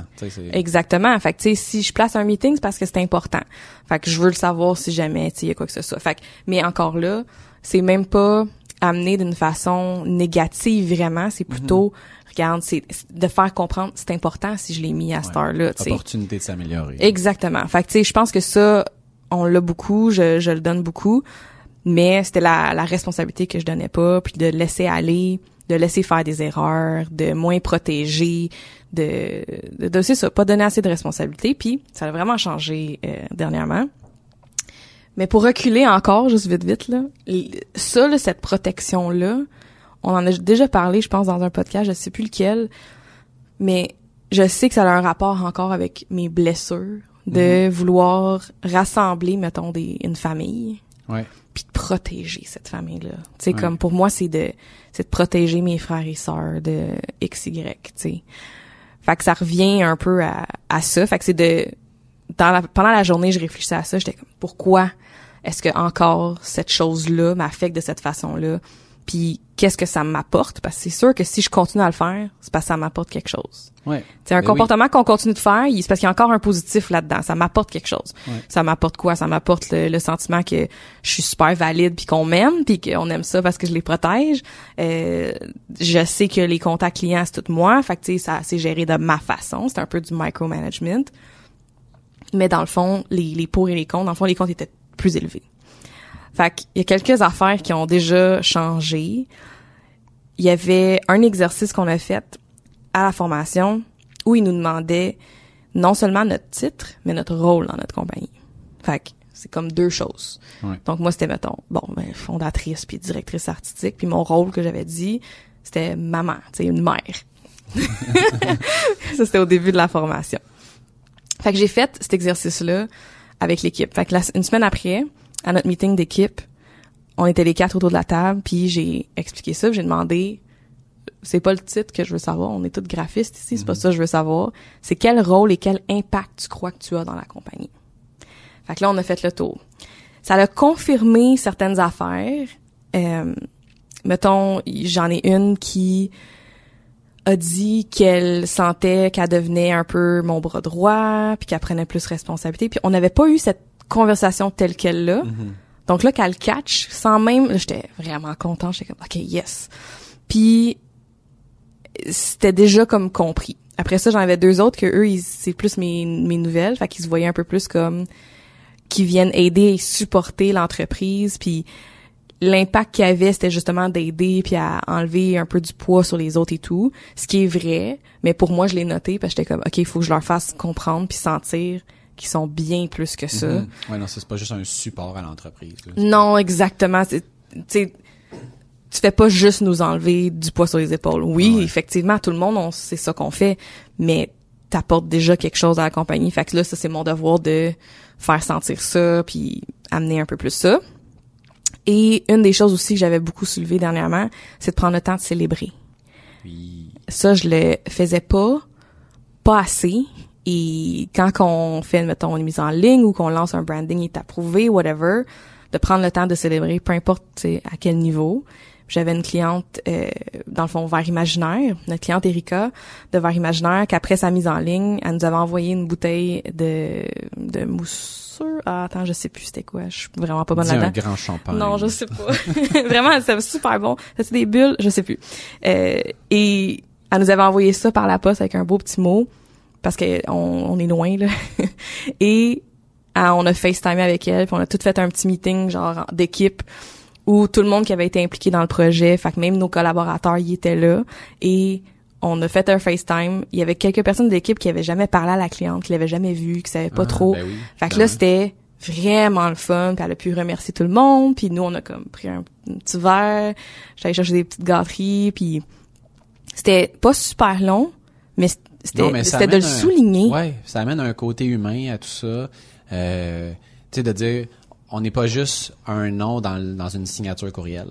Exactement. Fait que, tu sais, si je place un meeting, c'est parce que c'est important. Fait que je veux le savoir si jamais, tu sais, il y a quoi que ce soit. Fait que, mais encore là, c'est même pas amené d'une façon négative vraiment. C'est plutôt, regarde, c'est de faire comprendre, c'est important si je l'ai mis à cette Ouais. heure-là. Opportunité de s'améliorer. Exactement. Fait que, tu sais, je pense que ça, on l'a beaucoup, je, je le donne beaucoup, mais c'était la, la responsabilité que je donnais pas, puis de laisser aller, de laisser faire des erreurs, de moins protéger, de, de, de c'est ça, pas donner assez de responsabilité, puis ça a vraiment changé euh, dernièrement. Mais pour reculer encore, juste vite vite là, ça, là, cette protection là, on en a déjà parlé, je pense, dans un podcast, je sais plus lequel, mais je sais que ça a un rapport encore avec mes blessures de vouloir rassembler, mettons, des, une famille, Ouais. Puis de protéger cette famille-là. Tu sais, Ouais. comme pour moi, c'est de, c'est de protéger mes frères et sœurs de XY, tu sais. Fait que ça revient un peu à, à ça. Fait que c'est de, dans la, pendant la journée, je réfléchissais à ça. J'étais comme, pourquoi est-ce que encore cette chose-là m'affecte de cette façon-là? Puis qu'est-ce que ça m'apporte? Parce que c'est sûr que si je continue à le faire, c'est parce que ça m'apporte quelque chose. Ouais. C'est un Ben comportement qu'on continue de faire, c'est parce qu'il y a encore un positif là-dedans. Ça m'apporte quelque chose. Ouais. Ça m'apporte quoi? Ça m'apporte le, le sentiment que je suis super valide puis qu'on m'aime puis qu'on aime ça parce que je les protège. Euh, je sais que les contacts clients, c'est tout moi. Fait que, ça, c'est géré de ma façon. C'est un peu du micromanagement. Mais dans le fond, les, les pour et les contre, dans le fond, les comptes étaient plus élevés. Fait qu'il y a quelques affaires qui ont déjà changé. Il y avait un exercice qu'on a fait à la formation où il nous demandait non seulement notre titre, mais notre rôle dans notre compagnie. Fait que c'est comme deux choses. Ouais. Donc moi, c'était, mettons, bon, ben, fondatrice puis directrice artistique. Puis mon rôle que j'avais dit, c'était maman, tu sais, une mère. ça, c'était au début de la formation. Fait que j'ai fait cet exercice-là avec l'équipe. Fait que la, une semaine après, à notre meeting d'équipe, on était les quatre autour de la table, puis j'ai expliqué ça, j'ai demandé c'est pas le titre que je veux savoir, on est tous graphistes ici, c'est pas ça que je veux savoir, c'est quel rôle et quel impact tu crois que tu as dans la compagnie. Fait que là on a fait le tour. Ça a confirmé certaines affaires. Euh, mettons, j'en ai une qui a dit qu'elle sentait qu'elle devenait un peu mon bras droit, puis qu'elle prenait plus responsabilité. Puis on n'avait pas eu cette conversation telle qu'elle là. Donc là, qu'elle catch, sans même, j'étais vraiment content. J'étais comme, ok, yes. Puis c'était déjà comme compris. Après ça, j'en avais deux autres que eux, c'est plus mes, mes nouvelles, fait qu'ils se voyaient un peu plus comme qui viennent aider et supporter l'entreprise, puis l'impact qu'il y avait, c'était justement d'aider puis à enlever un peu du poids sur les autres et tout, ce qui est vrai, mais pour moi, je l'ai noté parce que j'étais comme OK, il faut que je leur fasse comprendre puis sentir qu'ils sont bien plus que ça. Mhm. Ouais, non, c'est pas juste un support à l'entreprise. Non, exactement. C'est- Tu sais, tu fais pas juste nous enlever du poids sur les épaules. Oui, Ah ouais. effectivement, tout le monde, on c'est ça qu'on fait, mais t'apportes déjà quelque chose à la compagnie. Fait que là, ça, c'est mon devoir de faire sentir ça, puis amener un peu plus ça. Et une des choses aussi que j'avais beaucoup soulevé dernièrement, c'est de prendre le temps de célébrer. Ça, je le faisais pas, pas assez. Et quand on fait, mettons, une mise en ligne ou qu'on lance un branding est approuvé, whatever, de prendre le temps de célébrer, peu importe à quel niveau. J'avais une cliente, euh, dans le fond, Vert Imaginaire, notre cliente Erika de Vert Imaginaire, qu'après sa mise en ligne, elle nous avait envoyé une bouteille de, de mousseux. Ah, attends, je sais plus c'était quoi. Je suis vraiment pas bonne dis un là-dedans. grand champagne. Non, je sais pas. Vraiment, c'était super bon. C'était des bulles, je sais plus. Euh, et elle nous avait envoyé ça par la poste avec un beau petit mot parce que on, on est loin là. et ah, on a FaceTimé avec elle, puis on a tout fait un petit meeting genre d'équipe où tout le monde qui avait été impliqué dans le projet, fait que même nos collaborateurs y étaient là et on a fait un FaceTime. Il y avait quelques personnes de l'équipe qui avaient jamais parlé à la cliente, qui l'avaient jamais vue, qui savaient pas Ah, trop. ben oui, Fait que là, c'était vraiment le fun, puis elle a pu remercier tout le monde, puis nous, on a comme pris un, un petit verre, j'allais chercher des petites gâteries, puis c'était pas super long, mais c'était c'était de le un- souligner. Ouais, ça amène un côté humain à tout ça. Euh, tu sais, de dire, on n'est pas juste un nom dans, dans une signature courriel.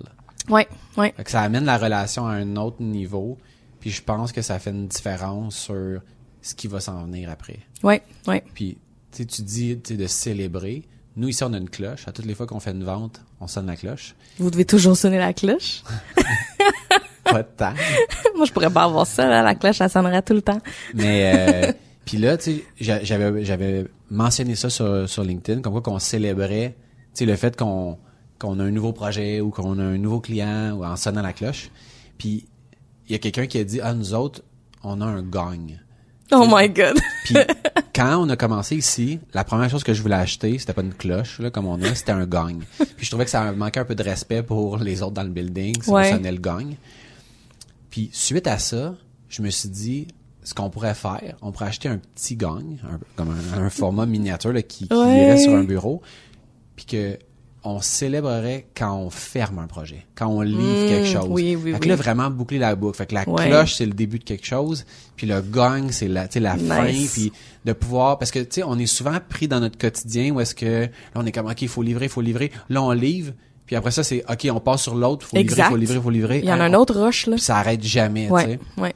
Fait que ça amène la relation à un autre niveau. Puis je pense que ça fait une différence sur ce qui va s'en venir après. ouais, ouais. Puis tu dis de célébrer. Nous, ici, on a une cloche. À toutes les fois qu'on fait une vente, on sonne la cloche. Vous devez toujours sonner la cloche. Pas de temps. Moi, je pourrais pas avoir ça, là, la cloche, ça sonnerait tout le temps. Mais euh, puis là, tu sais, j'a- j'avais j'avais mentionné ça sur, sur LinkedIn, comme quoi qu'on célébrait, sais, le fait qu'on qu'on a un nouveau projet ou qu'on a un nouveau client ou en sonnant la cloche. Puis il y a quelqu'un qui a dit ah nous autres, on a un gagne. Oh my god. Puis quand on a commencé ici, la première chose que je voulais acheter, c'était pas une cloche là comme on a, c'était un gagne. Puis je trouvais que ça manquait un peu de respect pour les autres dans le building, si Ouais. on sonnait le gagne. Puis suite à ça, je me suis dit ce qu'on pourrait faire, on pourrait acheter un petit gagne, un- comme un, un format miniature là, qui, qui Ouais. irait sur un bureau, puis que on célébrerait quand on ferme un projet, quand on livre Mm, quelque chose. oui, oui, fait que oui. là, vraiment boucler la boucle. Fait que la Ouais. cloche, c'est le début de quelque chose, puis le gagne, c'est la, la fin, puis de pouvoir, parce que, tu sais, on est souvent pris dans notre quotidien où est-ce que, là, on est comme, OK, il faut livrer, il faut livrer. Là, on livre, puis après ça, c'est, OK, on passe sur l'autre, faut livrer, Exact. faut livrer, faut livrer. Il y en a Hein, un autre rush, là. Puis ça arrête jamais, tu sais. ouais.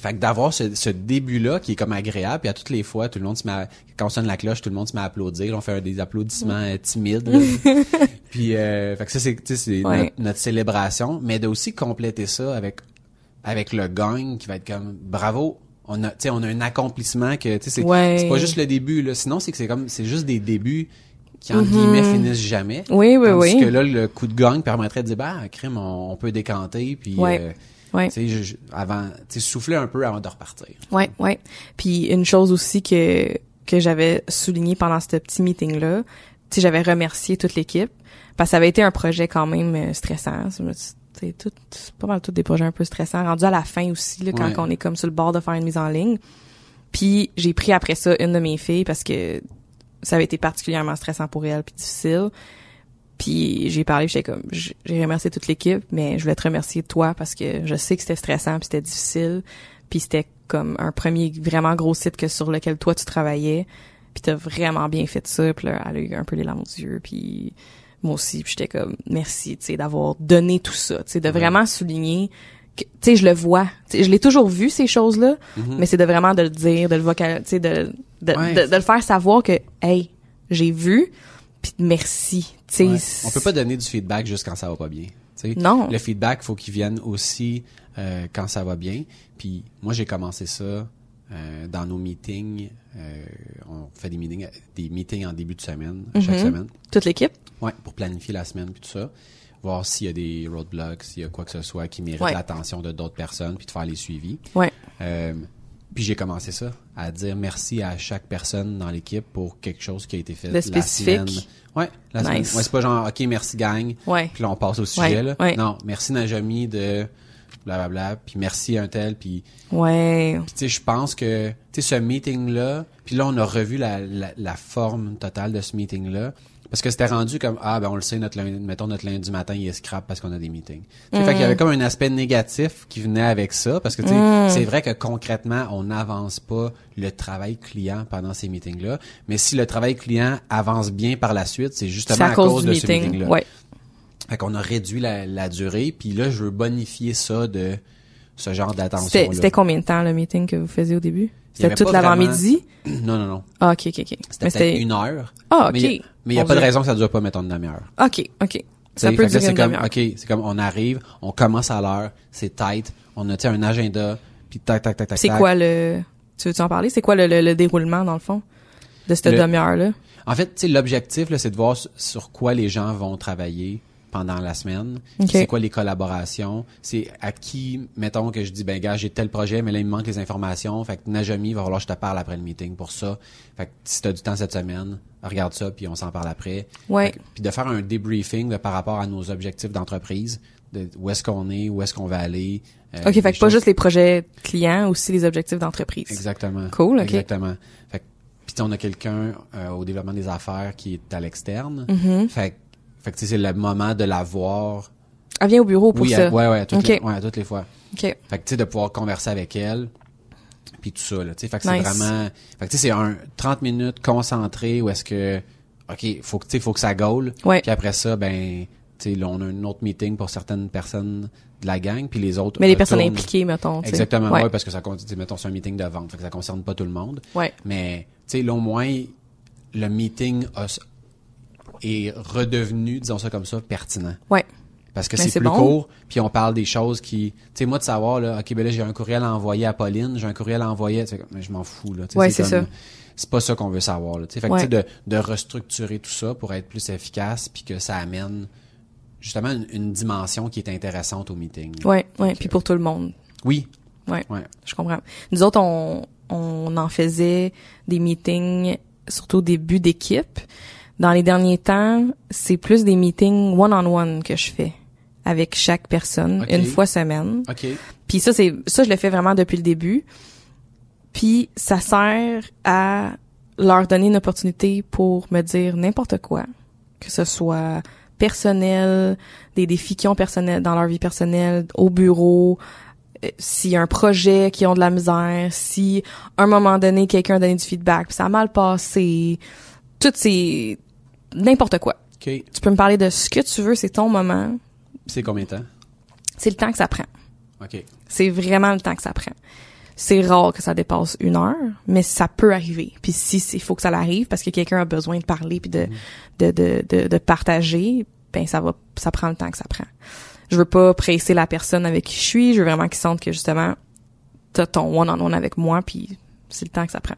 Fait que d'avoir ce, ce début-là qui est comme agréable, puis à toutes les fois, tout le monde se met à- quand on sonne la cloche, tout le monde se met à applaudir. On fait des applaudissements euh, timides. puis euh, fait que ça, c'est, Ouais. notre, notre célébration, mais de aussi compléter ça avec avec le gagne qui va être comme bravo. On a, on a un accomplissement que, tu sais, c'est, Ouais. c'est pas juste le début, là. Sinon, c'est que c'est comme, c'est juste des débuts qui, entre guillemets, finissent jamais. Mm-hmm. Oui, oui, Tandis oui. que là, le coup de gagne permettrait de dire, bah, crime, on, on peut décanter, puis, Ouais. euh, Ouais. tu sais, avant, tu souffler un peu avant de repartir. Ouais, ouais. Puis une chose aussi que que j'avais souligné pendant ce petit meeting là, tu sais, j'avais remercié toute l'équipe parce que ça avait été un projet quand même euh, stressant. C'est tout, pas mal tous des projets un peu stressants. Rendu à la fin aussi, là, quand Ouais. on est comme sur le bord de faire une mise en ligne. Puis j'ai pris après ça une de mes filles parce que ça avait été particulièrement stressant pour elle puis difficile. Puis j'ai parlé, j'étais comme, j'ai remercié toute l'équipe, mais je voulais te remercier toi parce que je sais que c'était stressant, puis c'était difficile, puis c'était comme un premier vraiment gros site que sur lequel toi tu travaillais, puis t'as vraiment bien fait ça, puis là, elle a eu un peu les larmes aux yeux, puis moi aussi, puis j'étais comme merci, tu sais, d'avoir donné tout ça, tu sais, de vraiment souligner que, tu sais, je le vois, tu sais, je l'ai toujours vu ces choses-là, mais c'est de vraiment de le dire, de le vocal, tu sais, de de, Ouais. de de le faire savoir que hey, j'ai vu, puis merci, Ouais. On peut pas donner du feedback juste quand ça va pas bien. Non. Le feedback, faut qu'il vienne aussi euh, quand ça va bien. Puis moi, j'ai commencé ça euh, dans nos meetings. Euh, on fait des meetings, des meetings en début de semaine, chaque semaine. toute l'équipe? Ouais, pour planifier la semaine puis tout ça. Voir s'il y a des roadblocks, s'il y a quoi que ce soit qui mérite Ouais. l'attention de d'autres personnes, puis de faire les suivis. Ouais. Puis j'ai commencé ça, à dire merci à chaque personne dans l'équipe pour quelque chose qui a été fait De la spécifique? semaine. Ouais, la semaine. Nice. Ouais, c'est pas genre OK, merci gang. Ouais. Puis là on passe au sujet Ouais, là. ouais. Non, merci Najami de blablabla, puis merci un tel puis Ouais. puis, tu sais, je pense que, tu sais, ce meeting-là, puis là, on a revu la, la, la forme totale de ce meeting-là. Parce que c'était rendu comme, ah, ben, on le sait, notre lundi, mettons, notre lundi matin, il est scrap parce qu'on a des meetings. Tu sais, Fait qu'il y avait comme un aspect négatif qui venait avec ça. Parce que, tu sais, c'est vrai que concrètement, on n'avance pas le travail client pendant ces meetings-là. Mais si le travail client avance bien par la suite, c'est justement C'est à, cause, de du ce meeting. meeting-là. ouais. Fait qu'on a réduit la, la durée. Puis là, je veux bonifier ça de ce genre C'était d'attention-là. c'était combien de temps le meeting que vous faisiez au début? C'était toute pas l'avant-midi? Non, non, non. Ah, ok, ok, ok. C'était une heure. Ah, ok. Mais il mais y a pas de raison que ça dure pas, mettons, une demi-heure. Ok, ok. Ça peut durer c'est une comme, demi-heure. OK, c'est comme, on arrive, on commence à l'heure, c'est tight, on a, un agenda, puis tac, tac, tac, tac, C'est quoi le... Tu veux-tu en parler? C'est quoi le, le, le déroulement, dans le fond, de cette Le- demi-heure-là? En fait, l'objectif, là, c'est de voir sur quoi les gens vont travailler pendant la semaine. Ok. C'est quoi les collaborations? C'est à qui, mettons que je dis, ben, gars, j'ai tel projet, mais là, il me manque les informations. Fait que Najami, il va falloir que je te parle après le meeting pour ça. Fait que si t'as du temps cette semaine, regarde ça, puis on s'en parle après. Ouais. Puis de faire un débriefing de, par rapport à nos objectifs d'entreprise, de où est-ce qu'on est, où est-ce qu'on va aller. euh, Ok, fait que pas juste les projets clients, aussi les objectifs d'entreprise. Exactement. Cool, ok. Exactement. Fait que, puis on a quelqu'un euh, au développement des affaires qui est à l'externe. Mm-hmm. Fait, que- fait que tu sais, c'est le moment de la voir. Elle vient au bureau pour oui, ça. à- ouais, ouais, toutes les, ouais, toutes les fois. Ok. Fait que tu sais, de pouvoir converser avec elle, puis tout ça, là, tu sais. Fait que c'est vraiment... Fait que tu sais, c'est un 30 minutes concentré où est-ce que... OK, faut que, tu sais, faut que ça gaule. Ouais. Puis après ça, ben, tu sais, là, on a un autre meeting pour certaines personnes de la gang, puis les autres Mais les personnes impliquées, mettons. Exactement, Ouais. ouais, parce que ça compte, tu sais, mettons, c'est un meeting de vente, fait que ça concerne pas tout le monde. Ouais. Mais, tu sais, là, au moins, le meeting a- est redevenu, disons ça comme ça, pertinent. Ouais. Parce que Mais c'est plus bon. court, puis on parle des choses qui... Tu sais, moi, de savoir, là, OK, ben là, j'ai un courriel à envoyer à Pauline, j'ai un courriel à envoyer... Mais je m'en fous, là. Ouais, c'est ça. C'est pas ça qu'on veut savoir, là. tu sais. Fait que, Ouais. tu sais, de, de restructurer tout ça pour être plus efficace, puis que ça amène justement une, une dimension qui est intéressante au meeting. Ouais, ouais. Donc, Puis euh, pour tout le monde. Oui. Ouais. Ouais. Je comprends. Nous autres, on, on en faisait des meetings, surtout au début d'équipe. Dans les derniers temps, c'est plus des meetings one-on-one que je fais avec chaque personne, une fois semaine. OK. Puis ça, c'est ça, je le fais vraiment depuis le début. Puis ça sert à leur donner une opportunité pour me dire n'importe quoi, que ce soit personnel, des défis qu'ils ont personnels dans leur vie personnelle, au bureau, euh, s'il y a un projet qui ont de la misère, si à un moment donné quelqu'un a donné du feedback, puis ça a mal passé, tout c'est n'importe quoi. OK. Tu peux me parler de ce que tu veux, c'est ton moment, C'est combien de temps? c'est le temps que ça prend. OK. C'est vraiment le temps que ça prend. C'est rare que ça dépasse une heure, mais ça peut arriver. Puis si il faut que ça l'arrive parce que quelqu'un a besoin de parler puis de, de, de, de, de partager, ben ça va ça prend le temps que ça prend. Je veux pas presser la personne avec qui je suis, je veux vraiment qu'ils sentent que justement t'as ton one on one avec moi puis c'est le temps que ça prend.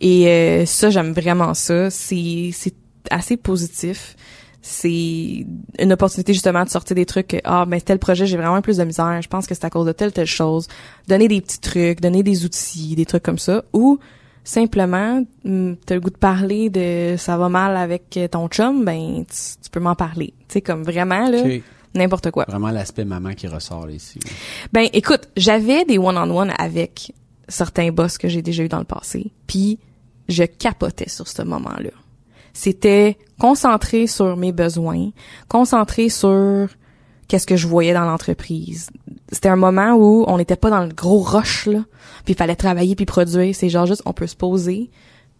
Et euh, ça j'aime vraiment ça, c'est c'est assez positif. C'est une opportunité justement de sortir des trucs que ah ben tel projet j'ai vraiment plus de misère, je pense que c'est à cause de telle telle chose. Donner des petits trucs, donner des outils, des trucs comme ça ou simplement hum, t'as le goût de parler de ça va mal avec ton chum, ben tu, tu peux m'en parler. Tu sais comme vraiment là OK. n'importe quoi. Vraiment l'aspect maman qui ressort ici. Ben écoute, j'avais des one-on-one avec certains boss que j'ai déjà eu dans le passé, puis je capotais sur ce moment-là. C'était concentré sur mes besoins, concentré sur qu'est-ce que je voyais dans l'entreprise. C'était un moment où on n'était pas dans le gros rush là, puis il fallait travailler puis produire. C'est genre juste on peut se poser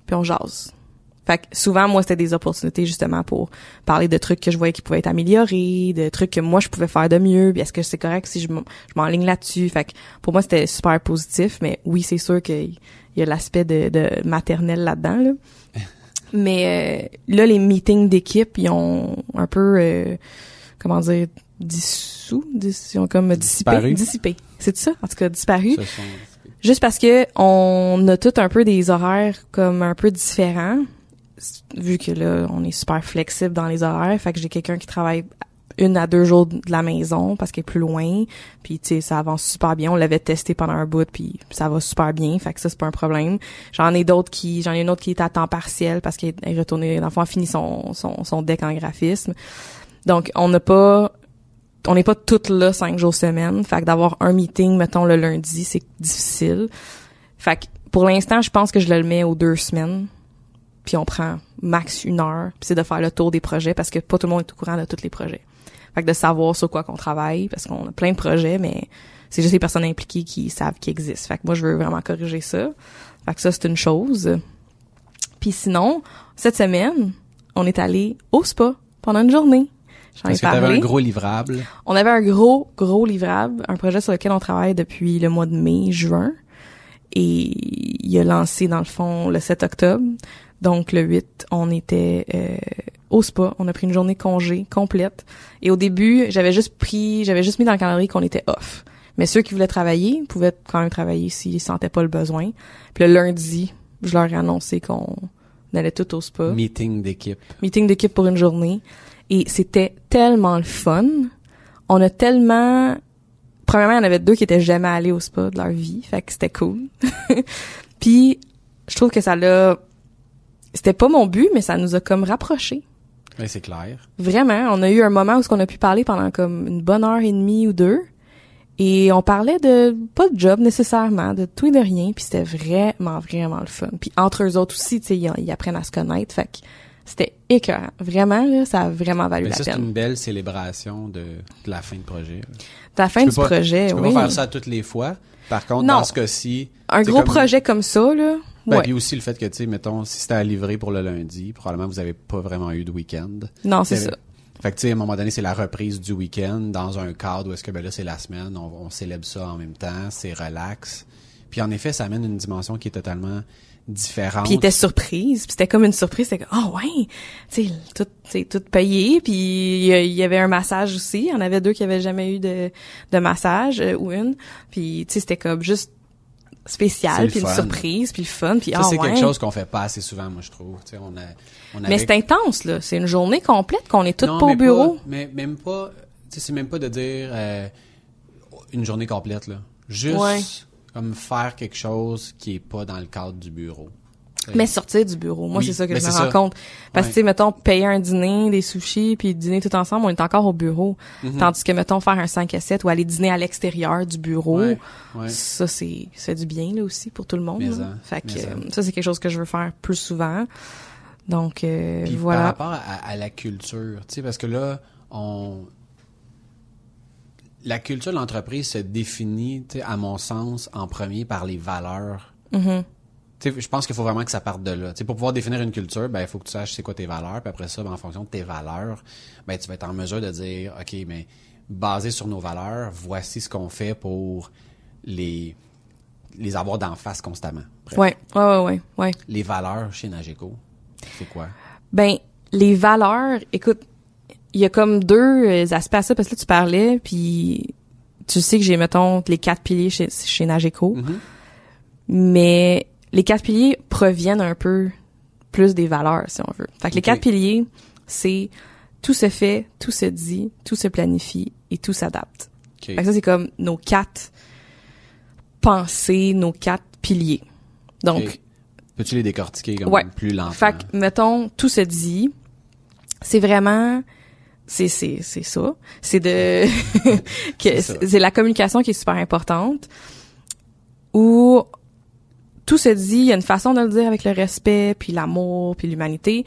puis on jase. Fait que souvent, moi, c'était des opportunités justement pour parler de trucs que je voyais qui pouvaient être améliorés, de trucs que moi, je pouvais faire de mieux. Puis est-ce que c'est correct si je m'enligne là-dessus? Fait que pour moi, c'était super positif. Mais oui, c'est sûr qu'il y a l'aspect de, de maternel là-dedans. Là. mais euh, là, les meetings d'équipe, ils ont un peu, euh, comment dire, dissous, ils ont comme dissipé. Dissipé. C'est ça? En tout cas, disparu. Juste parce que on a tout un peu des horaires comme un peu différents vu que là, on est super flexible dans les horaires, fait que j'ai quelqu'un qui travaille une à deux jours de la maison parce qu'elle est plus loin. Puis tu sais ça avance super bien. On l'avait testé pendant un bout puis ça va super bien. Fait que ça c'est pas un problème. J'en ai d'autres qui j'en ai une autre qui est à temps partiel parce qu'elle est retournée a fini son, son son deck en graphisme. Donc on n'a pas on n'est pas toutes là cinq jours semaine. Fait que d'avoir un meeting mettons le lundi c'est difficile. Fait que pour l'instant je pense que je le mets aux deux semaines. Puis on prend max une heure, puis c'est de faire le tour des projets parce que pas tout le monde est au courant de tous les projets. Fait que de savoir sur quoi qu'on travaille parce qu'on a plein de projets, mais c'est juste les personnes impliquées qui savent qu'ils existent. Fait que moi, je veux vraiment corriger ça. Fait que ça, c'est une chose. Puis sinon, cette semaine, on est allé au spa pendant une journée. J'en ai parlé. un gros livrable. On avait un gros, gros livrable, un projet sur lequel on travaille depuis le mois de mai, juin. Et il a lancé, dans le fond, le 7 octobre. Donc le 8, on était euh, au spa, on a pris une journée congé complète. Et au début, j'avais juste pris, j'avais juste mis dans le calendrier qu'on était off. Mais ceux qui voulaient travailler pouvaient quand même travailler s'ils sentaient pas le besoin. Puis le lundi, je leur ai annoncé qu'on allait tout au spa. Meeting d'équipe. Meeting d'équipe pour une journée. Et c'était tellement le fun. On a tellement... Premièrement, il y en avait deux qui étaient jamais allés au spa de leur vie. Fait que c'était cool. Puis, je trouve que ça l'a c'était pas mon but, mais ça nous a comme rapprochés. Oui, c'est clair. Vraiment, on a eu un moment où on a pu parler pendant comme une bonne heure et demie ou deux. Et on parlait de pas de job nécessairement, de tout et de rien, puis c'était vraiment vraiment le fun. Puis entre eux autres aussi, tu sais, ils, apprennent à se connaître, fait que c'était écœurant. Vraiment là, ça a vraiment valu la peine. C'est une belle célébration de, la fin de projet. De la fin du projet, tu peux pas faire ça toutes les fois. Par contre, dans ce cas-ci, un gros projet comme ça là, ben, Puis aussi le fait que, tu sais, mettons, si c'était à livrer pour le lundi, probablement vous avez pas vraiment eu de week-end. Non, c'est ça. Fait que, tu sais, à un moment donné, c'est la reprise du week-end dans un cadre où est-ce que, ben là, c'est la semaine, on, célèbre ça en même temps, c'est relax. Puis en effet, ça amène une dimension qui est totalement différente. Puis il était surprise, puis c'était comme une surprise, c'était comme oh ouais, tu sais tout c'est tout payé, puis il y, avait un massage aussi, il y en avait deux qui avaient jamais eu de de massage euh, ou une, puis tu sais c'était comme juste spécial, puis une surprise, puis le fun, puis ça, ah, c'est quelque chose qu'on fait pas assez souvent, moi je trouve. on a, on Mais c'est intense là, c'est une journée complète qu'on est tous pas au bureau. mais même pas, c'est même pas de dire euh, une journée complète là, juste comme faire quelque chose qui est pas dans le cadre du bureau. Mais sortir du bureau, moi c'est ça que je me rends compte. Parce que tu sais, mettons payer un dîner, des sushis, puis dîner tout ensemble, on est encore au bureau. Mhm. Tandis que mettons faire un 5 à 7 ou aller dîner à l'extérieur du bureau, ça c'est c'est du bien là aussi pour tout le monde. fait que ça c'est quelque chose que je veux faire plus souvent. Donc euh, voilà. Par rapport à, la culture, tu sais parce que là on la culture de l'entreprise se définit, à mon sens, en premier par les valeurs. Mm je pense qu'il faut vraiment que ça parte de là. pour pouvoir définir une culture, ben il faut que tu saches c'est quoi tes valeurs, puis après ça, ben, en fonction de tes valeurs, ben tu vas être en mesure de dire OK, mais basé sur nos valeurs, voici ce qu'on fait pour les les avoir d'en face constamment. Ouais, ouais, ouais, ouais. Les valeurs chez Nageco, c'est quoi? Ben les valeurs, écoute, il y a comme deux euh, aspects à ça parce que là tu parlais puis tu sais que j'ai mettons les quatre piliers chez chez Nageco. Mm-hmm. Mais les quatre piliers proviennent un peu plus des valeurs, si on veut. Fait que les quatre piliers, c'est tout se fait, tout se dit, tout se planifie et tout s'adapte. Fait que ça, c'est comme nos quatre pensées, nos quatre piliers. Donc. Peux-tu les décortiquer comme plus lentement? Fait que, mettons, tout se dit, c'est vraiment, c'est, c'est, c'est ça. C'est de, c'est la communication qui est super importante. Ou tout se dit, il y a une façon de le dire avec le respect, puis l'amour, puis l'humanité.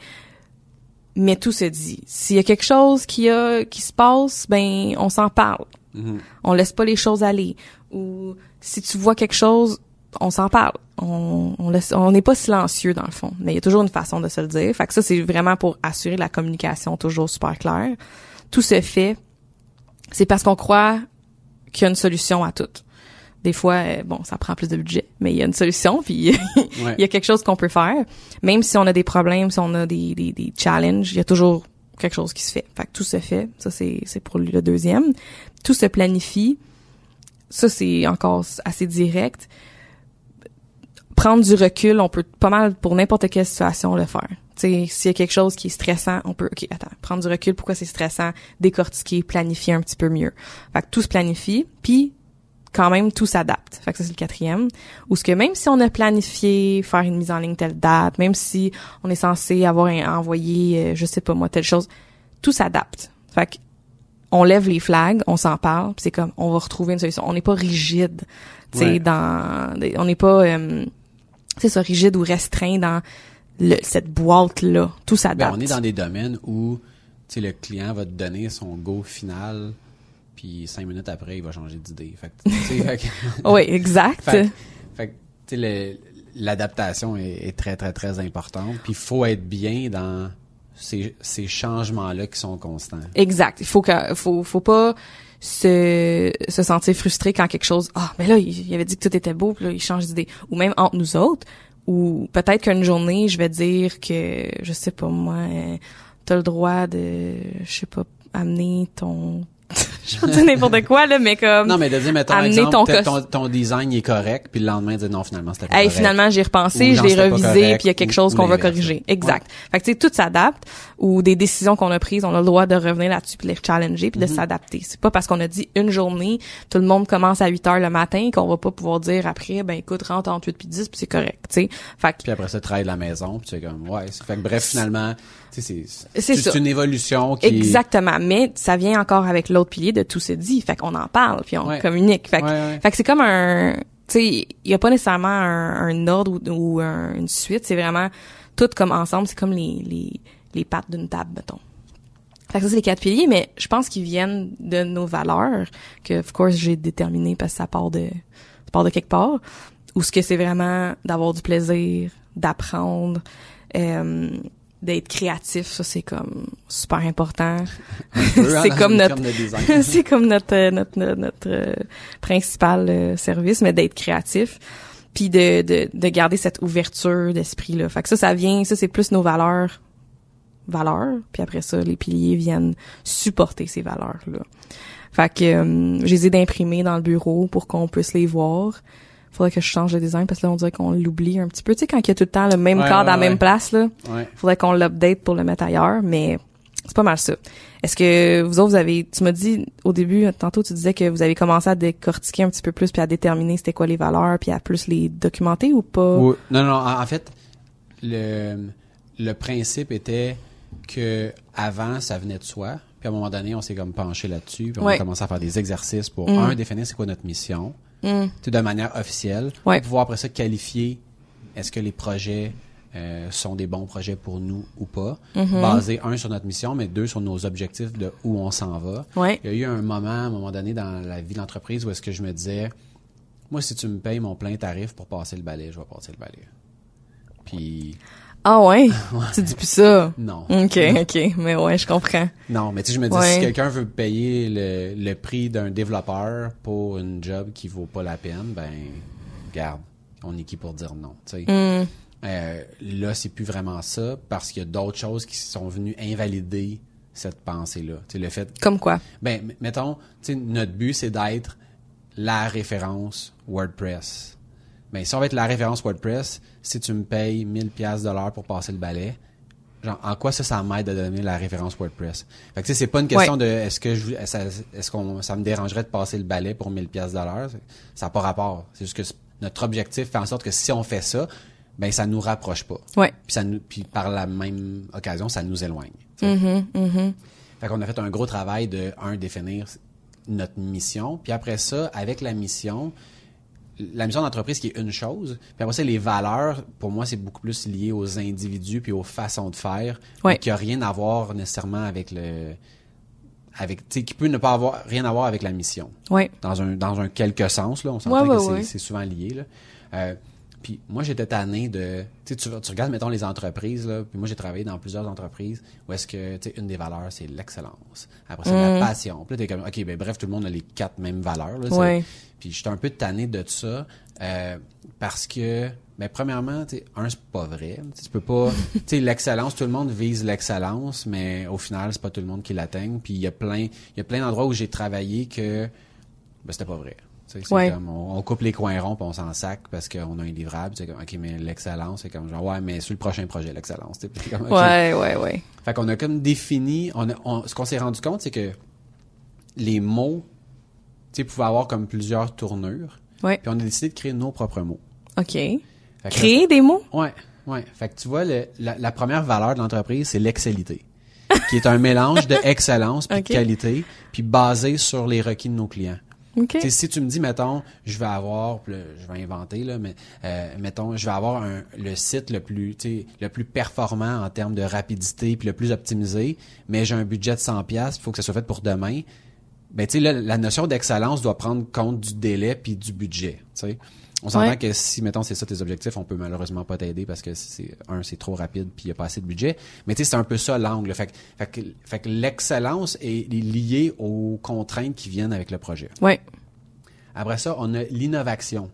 mais tout se dit. S'il y a quelque chose qui a qui se passe, ben on s'en parle. Mhm. On laisse pas les choses aller. Ou si tu vois quelque chose, on s'en parle. On on n'est pas silencieux dans le fond, mais il y a toujours une façon de se le dire. Fait que ça c'est vraiment pour assurer la communication toujours super claire. Tout se fait, c'est parce qu'on croit qu'il y a une solution à tout. Des fois, euh, bon, ça prend plus de budget, mais il y a une solution, puis Ouais. il y a quelque chose qu'on peut faire. Même si on a des problèmes, si on a des, des, des challenges, il y a toujours quelque chose qui se fait. Fait que tout se fait. Ça, c'est, c'est pour le deuxième. Tout se planifie. Ça, c'est encore assez direct. Prendre du recul, on peut pas mal pour n'importe quelle situation le faire. Tu sais, s'il y a quelque chose qui est stressant, on peut, ok, attends, prendre du recul, pourquoi c'est stressant, décortiquer, planifier un petit peu mieux. Fait que tout se planifie, puis quand même tout s'adapte. Fait que ça c'est le quatrième. Ou ce que même si on a planifié faire une mise en ligne telle date, même si on est censé avoir un- envoyé, euh, je sais pas moi, telle chose, tout s'adapte. Fait que on lève les flags, on s'en parle, puis c'est comme on va retrouver une solution. On n'est pas rigide, tu sais, Ouais. dans, on n'est pas, euh, c'est ça, rigide ou restreint dans le, cette boîte là. Tout Ben, s'adapte. on est dans des domaines où tu sais, le client va te donner son go final, puis cinq minutes après, il va changer d'idée. Oui, exact. Fait, fait que, tu sais, le- l'adaptation est, est très, très, très importante. Puis il faut être bien dans ces, ces changements-là qui sont constants. Exact. Il faut que, faut, faut pas se, se sentir frustré quand quelque chose, ah, mais là, il, il avait dit que tout était beau, puis là, il change d'idée. Ou même entre nous autres, ou peut-être qu'une journée, je vais dire que, je sais pas moi, euh, t'as le droit de, je sais pas, amener ton, je vais dire n'importe quoi, là, mais comme, Non, mais de dire, mettons, amener exemple, ton ton, ton design est correct, puis le lendemain, dire non, finalement, c'était pas Hey, correct. finalement, j'ai repensé, Ou je l'ai revisé, puis il y a quelque ou- chose qu'on va corriger. Exact. Fait que tu sais, tout s'adapte, ou des décisions qu'on a prises, on a le droit de revenir là-dessus puis les challenger puis de Mm-hmm. s'adapter. C'est pas parce qu'on a dit une journée, tout le monde commence à 8 heures le matin qu'on va pas pouvoir dire après, ben écoute, rentre entre 8 puis 10 puis c'est correct, tu sais. Fait que Puis après ça, travaille de la maison, puis es comme, ouais. c'est- Fait que bref, finalement, c'est, C'est une évolution qui... Exactement, mais ça vient encore avec l'autre pilier de tout se dit, fait qu'on en parle puis on Ouais. communique. Fait que, Ouais, ouais. fait que c'est comme un, tu sais, il y a pas nécessairement un, un ordre ou, ou un- une suite, c'est vraiment tout comme ensemble, c'est comme les les les pattes d'une table, mettons. Fait que ça c'est les quatre piliers, mais je pense qu'ils viennent de nos valeurs que of course j'ai déterminé parce que ça part de ça part de quelque part ou ce que c'est vraiment d'avoir du plaisir, d'apprendre, euh, d'être créatif, ça c'est comme super important. hein, c'est comme notre c'est comme notre euh, notre notre, notre, euh, principal euh, service mais d'être créatif puis de, de de garder cette ouverture d'esprit là. Fait que ça ça vient ça c'est plus nos valeurs valeurs puis après ça les piliers viennent supporter ces valeurs là. Fait que euh, je les ai dans le bureau pour qu'on puisse les voir. Faudrait que je change le design parce que là on dirait qu'on l'oublie un petit peu. Tu sais quand il y a tout le temps le même Ouais, cadre ouais, à la même place là faudrait qu'on l'update pour le mettre ailleurs, mais c'est pas mal ça. Est-ce que vous autres, vous avez, tu m'as dit au début, tantôt tu disais que vous avez commencé à décortiquer un petit peu plus puis à déterminer c'était quoi les valeurs puis à plus les documenter ou pas? Oui. Non, non, en, fait, le, le principe était que avant ça venait de soi. Puis à un moment donné, on s'est comme penché là-dessus. Puis on Ouais. a commencé à faire des exercices pour, Mm. un, définir c'est quoi notre mission. Mm. De manière officielle. Ouais. Pour pouvoir après ça qualifier est-ce que les projets euh, sont des bons projets pour nous ou pas? Mm-hmm. Basé, un, sur notre mission, mais deux, sur nos objectifs de où on s'en va. Ouais. Il y a eu un moment, à un moment donné, dans la vie de l'entreprise où est-ce que je me disais, moi, si tu me payes mon plein tarif pour passer le balai, je vais passer le balai. Puis, Ah ouais? tu dis plus ça? non. Ok, ok, mais ouais, je comprends. Non, mais tu sais, je me dis, Ouais. si quelqu'un veut payer le, le prix d'un développeur pour une job qui vaut pas la peine, ben, garde. On est qui pour dire non, tu sais. Mm. Euh, là, c'est plus vraiment ça parce qu'il y a d'autres choses qui sont venues invalider cette pensée-là. Tu sais, le fait Comme quoi? Ben, mettons, tu sais, notre but, c'est d'être la référence WordPress. Ben, si on va être la référence WordPress, si tu me payes 1000 pièces de pour passer le balai, genre, en quoi ça, ça m'aide à donner la référence WordPress? Fait que, tu sais, c'est pas une question Ouais. de, est-ce que je, ça- est-ce qu'on, ça me dérangerait de passer le balai pour 1000 pièces de l'heure? Ça n'a pas rapport. C'est juste que notre objectif fait en sorte que si on fait ça, ben, ça nous rapproche pas. Ouais. Puis ça nous, puis par la même occasion, ça nous éloigne. Mhm, mhm. Fait qu'on a fait un gros travail de, un, définir notre mission. Puis après ça, avec la mission, la mission d'entreprise qui est une chose. Puis après ça, les valeurs, pour moi, c'est beaucoup plus lié aux individus puis aux façons de faire, Ouais. qui a rien à voir nécessairement avec le, avec, tu sais, qui peut ne pas avoir rien à voir avec la mission Ouais. dans un dans un quelque sens là on s'entend Ouais, que c'est souvent lié là Euh, puis moi j'étais tanné de tu tu, regardes mettons les entreprises là puis moi j'ai travaillé dans plusieurs entreprises où est-ce que tu sais une des valeurs c'est l'excellence. Après c'est la passion. Puis là t'es comme ok ben bref tout le monde a les quatre mêmes valeurs là puis j'étais un peu tanné de ça euh, parce que ben premièrement tu sais un c'est pas vrai. Tu peux pas tu sais l'excellence tout le monde vise l'excellence mais au final c'est pas tout le monde qui l'atteigne puis il y a plein il y a plein d'endroits où j'ai travaillé que ben, c'était pas vrai. C'est Ouais. comme, on, on coupe les coins ronds puis on s'en sac parce qu'on a un livrable. C'est comme, OK, mais l'excellence, c'est comme genre, ouais, mais sur le prochain projet, l'excellence. tu sais. Puis comme, OK. Ouais, ouais, ouais. Fait qu'on a comme défini, on a- on- ce qu'on s'est rendu compte, c'est que les mots, tu sais, pouvaient avoir comme plusieurs tournures. Ouais. Puis on a décidé de créer nos propres mots. OK. Créer des mots? Ouais, ouais. Fait que tu vois, le- la, la première valeur de l'entreprise, c'est l'excellité, qui est un mélange de excellence puis de qualité, puis basé sur les requis de nos clients. OK. Tu sais, si tu me dis, mettons, je vais avoir, je vais inventer, là, mais euh, mettons, je vais avoir le site le plus, le plus performant en termes de rapidité, puis le plus optimisé, mais j'ai un budget de 100 pièces, il faut que ça soit fait pour demain. Ben, tu sais, la notion d'excellence doit prendre compte du délai puis du budget. On s'entend Ouais. que si, mettons, c'est ça tes objectifs, on peut malheureusement pas t'aider parce que c'est un, c'est trop rapide puis il y a pas assez de budget. Mais tu sais, c'est un peu ça l'angle. Fait, que- fait que, fait que l'excellence est liée aux contraintes qui viennent avec le projet. Ouais. Après ça, on a l'innovation.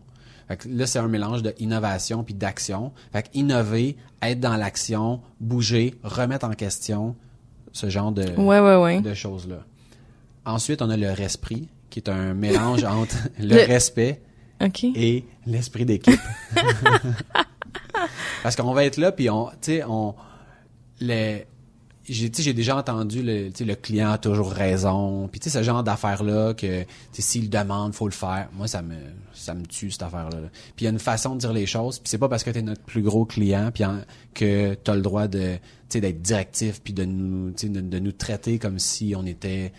Fait que là, c'est un mélange de innovation puis d'action. Fait que innover, être dans l'action, bouger, remettre en question, ce genre de, Ouais, ouais, ouais. de choses-là. Ensuite, on a le resprit, qui est un mélange entre le, Le- respect Et l'esprit d'équipe. Parce qu'on va être là, puis on, tu sais, on, les, j'ai, j'ai déjà entendu le, le client a toujours raison, puis tu sais, ce genre d'affaires-là que, s'il demande, faut le faire. Moi, ça me, ça me tue, cette affaire-là. là. Puis il y a une façon de dire les choses, puis c'est pas parce que t'es notre plus gros client, puis que t'as le droit de, tu d'être directif, puis de nous, tu de, de nous traiter comme si on était,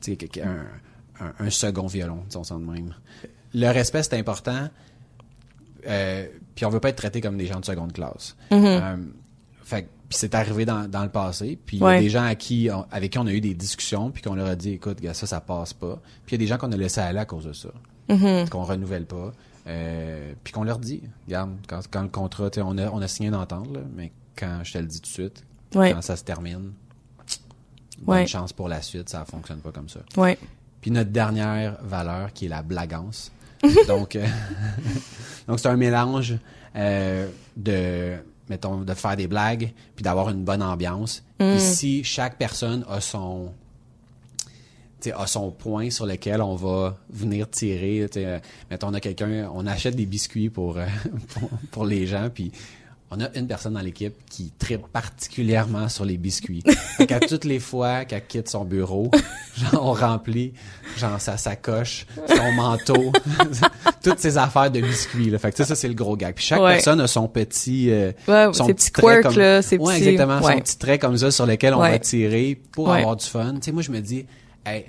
tu sais, un, un, un second violon, disons ça de même. Le respect, c'est important. Euh, puis on veut pas être traité comme des gens de seconde classe. Euh, fait puis c'est arrivé dans, dans le passé. Puis il y a des gens à qui, on- avec qui on a eu des discussions, puis qu'on leur a dit, écoute, gars, ça, ça passe pas. Puis il y a des gens qu'on a laissé aller à cause de ça, qu'on renouvelle pas. Euh, puis qu'on leur dit, regarde, quand, quand le contrat, on a, on a signé là, mais quand je te le dis tout de suite, Ouais. quand ça se termine, bonne Ouais. chance pour la suite, ça fonctionne pas comme ça. Puis notre dernière valeur, qui est la blagance. donc, euh, donc c'est un mélange euh, de, mettons, de faire des blagues, puis d'avoir une bonne ambiance. Puis si chaque personne a son, a son point sur lequel on va venir tirer. euh, mettons, on a quelqu'un, on achète des biscuits pour, euh, pour, pour les gens, puis on a une personne dans l'équipe qui tripe particulièrement sur les biscuits. Fait qu'à toutes les fois qu'elle quitte son bureau, genre, on remplit genre sa sacoche, son manteau, toutes ses affaires de biscuits. Là. Fait que ça, ça c'est le gros gag. Puis chaque Ouais. personne a son petit, euh, Ouais, son petit trait comme, là, ouais, petits- exactement, son petit trait comme ça sur lequel on va tirer pour avoir du fun. Tu sais, moi je me dis, hey,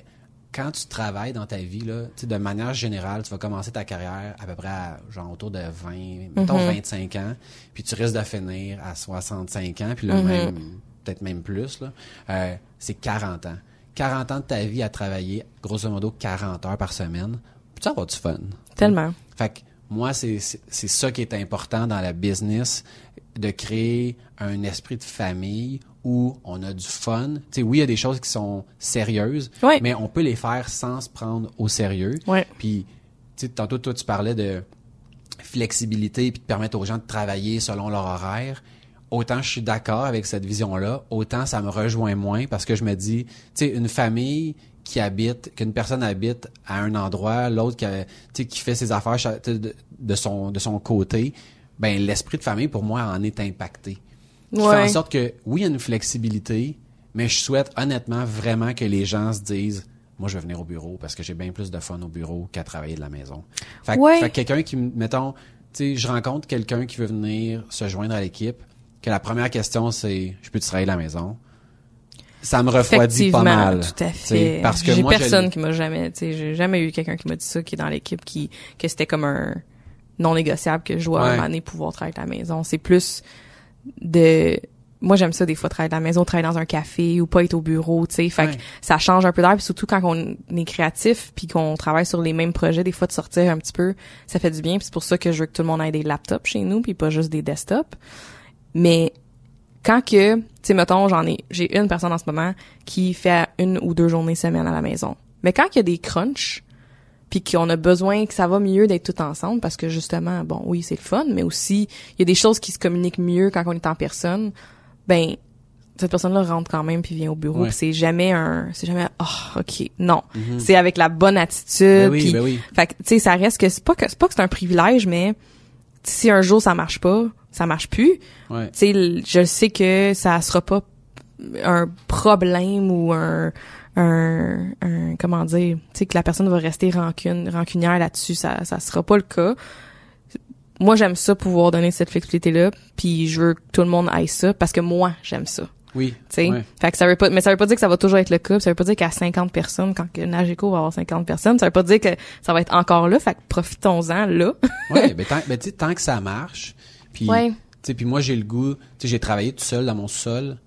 quand tu travailles dans ta vie, là, tu de manière générale, tu vas commencer ta carrière à peu près à, genre autour de 20, mettons Mm-hmm. 25 ans, puis tu risques de finir à 65 ans, puis là, Mm-hmm. même, peut-être même plus, là, euh, c'est 40 ans. 40 ans de ta vie à travailler, grosso modo 40 heures par semaine, peux-tu avoir du fun? Tellement. Fait que moi, c'est ça qui est important dans la business, de créer un esprit de famille où on a du fun. Tu sais, oui, il y a des choses qui sont sérieuses, Ouais. mais on peut les faire sans se prendre au sérieux. Ouais. Puis, tantôt, toi, tu parlais de flexibilité puis de permettre aux gens de travailler selon leur horaire. Autant je suis d'accord avec cette vision-là, autant ça me rejoint moins parce que je me dis, tu sais, une famille qui habite, qu'une personne habite à un endroit, l'autre qui, fait ses affaires de son, de son côté, ben l'esprit de famille pour moi en est impacté. Qui fait en Ouais. sorte que oui, il y a une flexibilité, mais je souhaite honnêtement vraiment que les gens se disent moi je vais venir au bureau parce que j'ai bien plus de fun au bureau qu'à travailler de la maison. Fait, que- Ouais. quelqu'un qui me- mettons, tu sais, je rencontre quelqu'un qui veut venir se joindre à l'équipe, que la première question c'est je peux travailler de la maison? Ça me refroidit pas mal. tout à fait. Parce que j'ai je- personne qui m'a jamais, tu sais, j'ai jamais eu quelqu'un qui m'a dit ça qui est dans l'équipe qui que c'était comme un non négociable que je dois Ouais. un moment donné pouvoir travailler de la maison. C'est plus de moi j'aime ça des fois travailler de la maison, travailler dans un café ou pas être au bureau, tu sais. Fait Ouais. que ça change un peu d'air, puis surtout quand on est créatif puis qu'on travaille sur les mêmes projets, des fois de sortir un petit peu, ça fait du bien. Puis c'est pour ça que je veux que tout le monde ait des laptops chez nous puis pas juste des desktops. Mais quand que, tu sais, mettons, j'en ai, j'ai une personne en ce moment qui fait une ou deux journées semaine à la maison. Mais quand il y a des crunchs, puis qu'on a besoin que ça va mieux d'être tout ensemble, parce que justement, bon, oui, c'est le fun, mais aussi, il y a des choses qui se communiquent mieux quand on est en personne, ben, cette personne-là rentre quand même puis vient au bureau, Ouais. c'est jamais un, c'est jamais, oh, ok, non. C'est avec la bonne attitude, Ben oui, puis ben oui. fait que, tu sais, ça reste que c'est pas que c'est pas que c'est un privilège, mais si un jour ça marche pas, ça marche plus. Ouais. Tu sais, je sais que ça sera pas un problème ou un, un, un- comment dire, tu sais, que la personne va rester rancune, rancunière là-dessus. Ça, ça sera pas le cas. Moi, j'aime ça pouvoir donner cette flexibilité-là, puis je veux que tout le monde aille ça parce que moi, j'aime ça. Oui. Tu sais, Ouais. fait que ça veut pas, mais ça veut pas dire que ça va toujours être le cas. Ça veut pas dire qu'à 50 personnes, quand que Nageco va avoir 50 personnes, ça veut pas dire que ça va être encore là. Fait que profitons-en là. Ouais, ben, tant, ben, tu sais, tant que ça marche. Puis, Ouais. tu sais, puis moi, j'ai le goût, tu sais, j'ai travaillé tout seul dans mon sol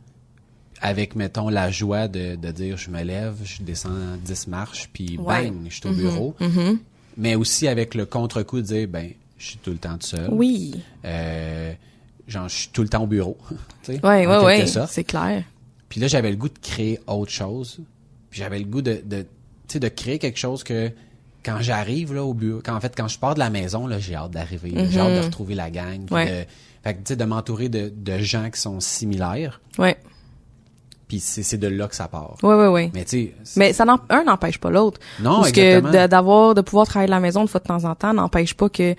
avec, mettons, la joie de, de dire, je me lève, je descends 10 marches, puis Ouais. bang, je suis au bureau. Mhm. Mais aussi avec le contre-coup de dire, ben, je suis tout le temps tout seul. Oui. Euh, genre, je suis tout le temps au bureau. quelque ouais. sorte. C'est clair. Puis là, j'avais le goût de créer autre chose. Puis j'avais le goût de, de tu sais, de créer quelque chose que quand j'arrive là au bureau, quand en fait quand je pars de la maison là, j'ai hâte d'arriver, j'ai hâte de retrouver la gang, puis Ouais. de, fait que tu sais de m'entourer de, de gens qui sont similaires. Ouais. Puis c'est de là que ça part. Ouais, ouais, ouais. Mais tu Mais ça un n'empêche pas l'autre. Non, Parce que d'avoir, de pouvoir travailler de la maison de fois de temps en temps n'empêche pas que,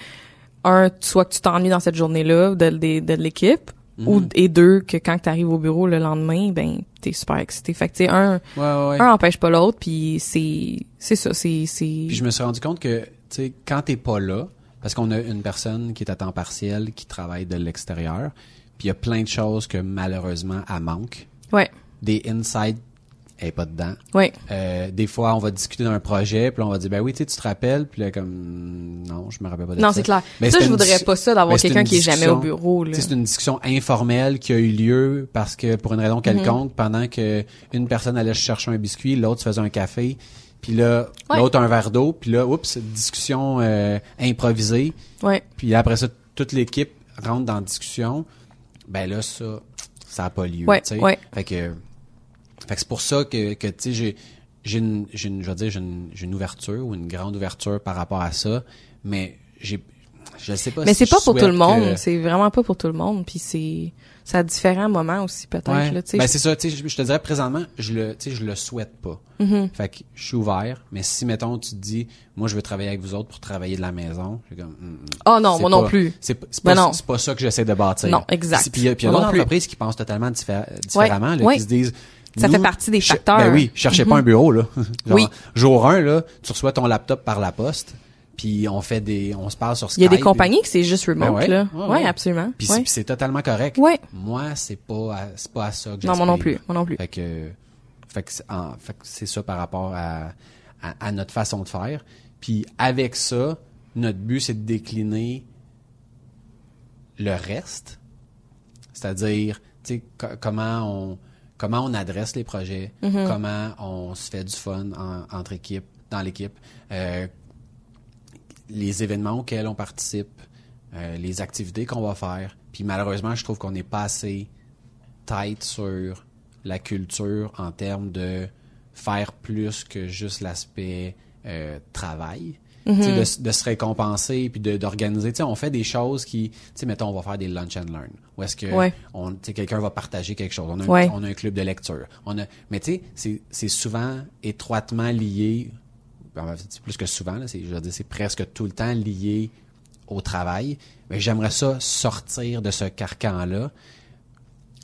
un, soit que tu t'ennuies dans cette journée-là de, de, de l'équipe, Mhm. ou, et deux, que quand tu arrives au bureau le lendemain, ben, t'es super excité. Fait que, tu sais, un, ouais, ouais. un n'empêche pas l'autre, puis c'est, c'est ça, c'est, c'est, Puis je me suis rendu compte que, tu sais, quand t'es pas là, parce qu'on a une personne qui est à temps partiel, qui travaille de l'extérieur, puis il y a plein de choses que malheureusement, elle manque. ouais, Des insights, elle est pas dedans. ouais, Euh, des fois, on va discuter d'un projet, puis on va dire, ben oui, tu te rappelles, puis là, comme, non, je me rappelle pas de non, ça. c'est clair. Mais ça, je voudrais pas ça d'avoir quelqu'un qui est jamais au bureau, C'est une discussion informelle qui a eu lieu parce que, pour une raison Mhm. quelconque, pendant que une personne allait chercher un biscuit, l'autre se faisait un café, puis là, Ouais. l'autre un verre d'eau, puis là, oups, discussion euh, improvisée, Ouais, puis après ça, toute l'équipe rentre dans la discussion, ben là, ça, ça a pas lieu, Ouais, ouais. Fait que, fait que c'est pour ça que, que tu sais, j'ai, j'ai une, j'ai une, je veux dire, j'ai une, j'ai une ouverture ou une grande ouverture par rapport à ça, mais j'ai, je sais pas Mais si c'est pas pour tout le monde, que- c'est vraiment pas pour tout le monde, puis c'est c'est à différents moments aussi peut-être Ouais. là, tu sais. Ben c'est ça, tu sais, je, te dirais présentement, je le, tu sais, je le souhaite pas. Mm-hmm. Fait que je suis ouvert, mais si mettons tu te dis, moi je veux travailler avec vous autres pour travailler de la maison, je suis comme, hum. oh non, moi non plus. C'est pas, c'est Ben pas, non. c'est pas ça que j'essaie de bâtir. Non, exact. Puis il y a, puis y a d'autres entreprises qui pensent totalement diffé- différemment, là, Ouais. qui se disent. Ça nous, fait partie des je- facteurs. Ben oui, cherchez pas un bureau là. Genre, Oui. Jour 1 là, tu reçois ton laptop par la poste, puis on fait des, on se parle sur Skype. Il y a des compagnies que c'est juste remote Ben ouais. là. Ouais, Ouais, ouais. absolument. Puis c'est- totalement correct. Ouais. Moi, c'est pas, à- c'est pas à ça que Non, moi non plus, moi non plus. Fait que, fait que, c'est- en- fait que c'est ça par rapport à, à, à notre façon de faire. Puis avec ça, notre but, c'est de décliner le reste. C'est-à-dire, tu sais, co- comment on, comment on adresse les projets, Mm-hmm. comment on se fait du fun en- entre équipes, dans l'équipe, euh, les événements auxquels on participe, euh, les activités qu'on va faire. Puis malheureusement, je trouve qu'on n'est pas assez tight sur la culture en termes de faire plus que juste l'aspect euh, travail. Sais, de, se récompenser puis d'organiser. On fait des choses qui, mettons, on va faire des lunch and learn. Où est-ce que Ouais. on, quelqu'un va partager quelque chose. On a, un, Ouais. on a un club de lecture. On a, mais tu sais, c'est- souvent étroitement lié. en fait, C'est plus que souvent, là, c'est, je veux dire, c'est presque tout le temps lié au travail. Mais j'aimerais ça sortir de ce carcan-là.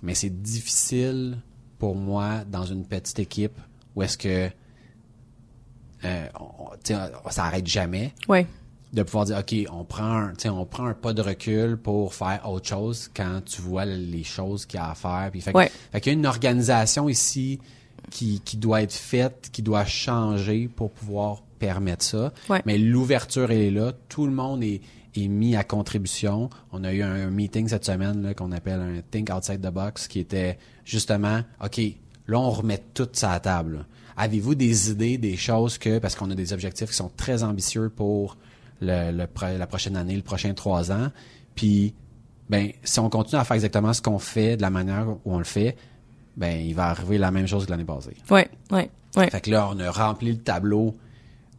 Mais c'est difficile pour moi dans une petite équipe où est-ce que euh, on- ça arrête jamais de pouvoir dire ok on prend un, on prend un pas de recul pour faire autre chose quand tu vois les choses qu'il y a à faire puis fait, que- Ouais. fait qu'il y a une organisation ici qui, qui doit être faite qui doit changer pour pouvoir permettre ça Ouais. mais l'ouverture elle est là tout le monde est, est mis à contribution. On a eu un, meeting cette semaine qu'on appelle un Think Outside the Box qui était justement, OK, là, on remet tout ça à table. Avez-vous des idées, des choses que, parce qu'on a des objectifs qui sont très ambitieux pour le, la prochaine année, le prochain trois ans, puis ben si on continue à faire exactement ce qu'on fait de la manière où on le fait, ben il va arriver la même chose que l'année passée. Oui, oui, oui. Fait que là, on a rempli le tableau,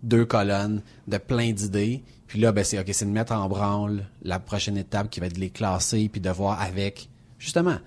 deux colonnes de plein d'idées. Puis là, ben c'est ok, c'est de mettre en branle la prochaine étape qui va être de les classer, puis de voir avec justement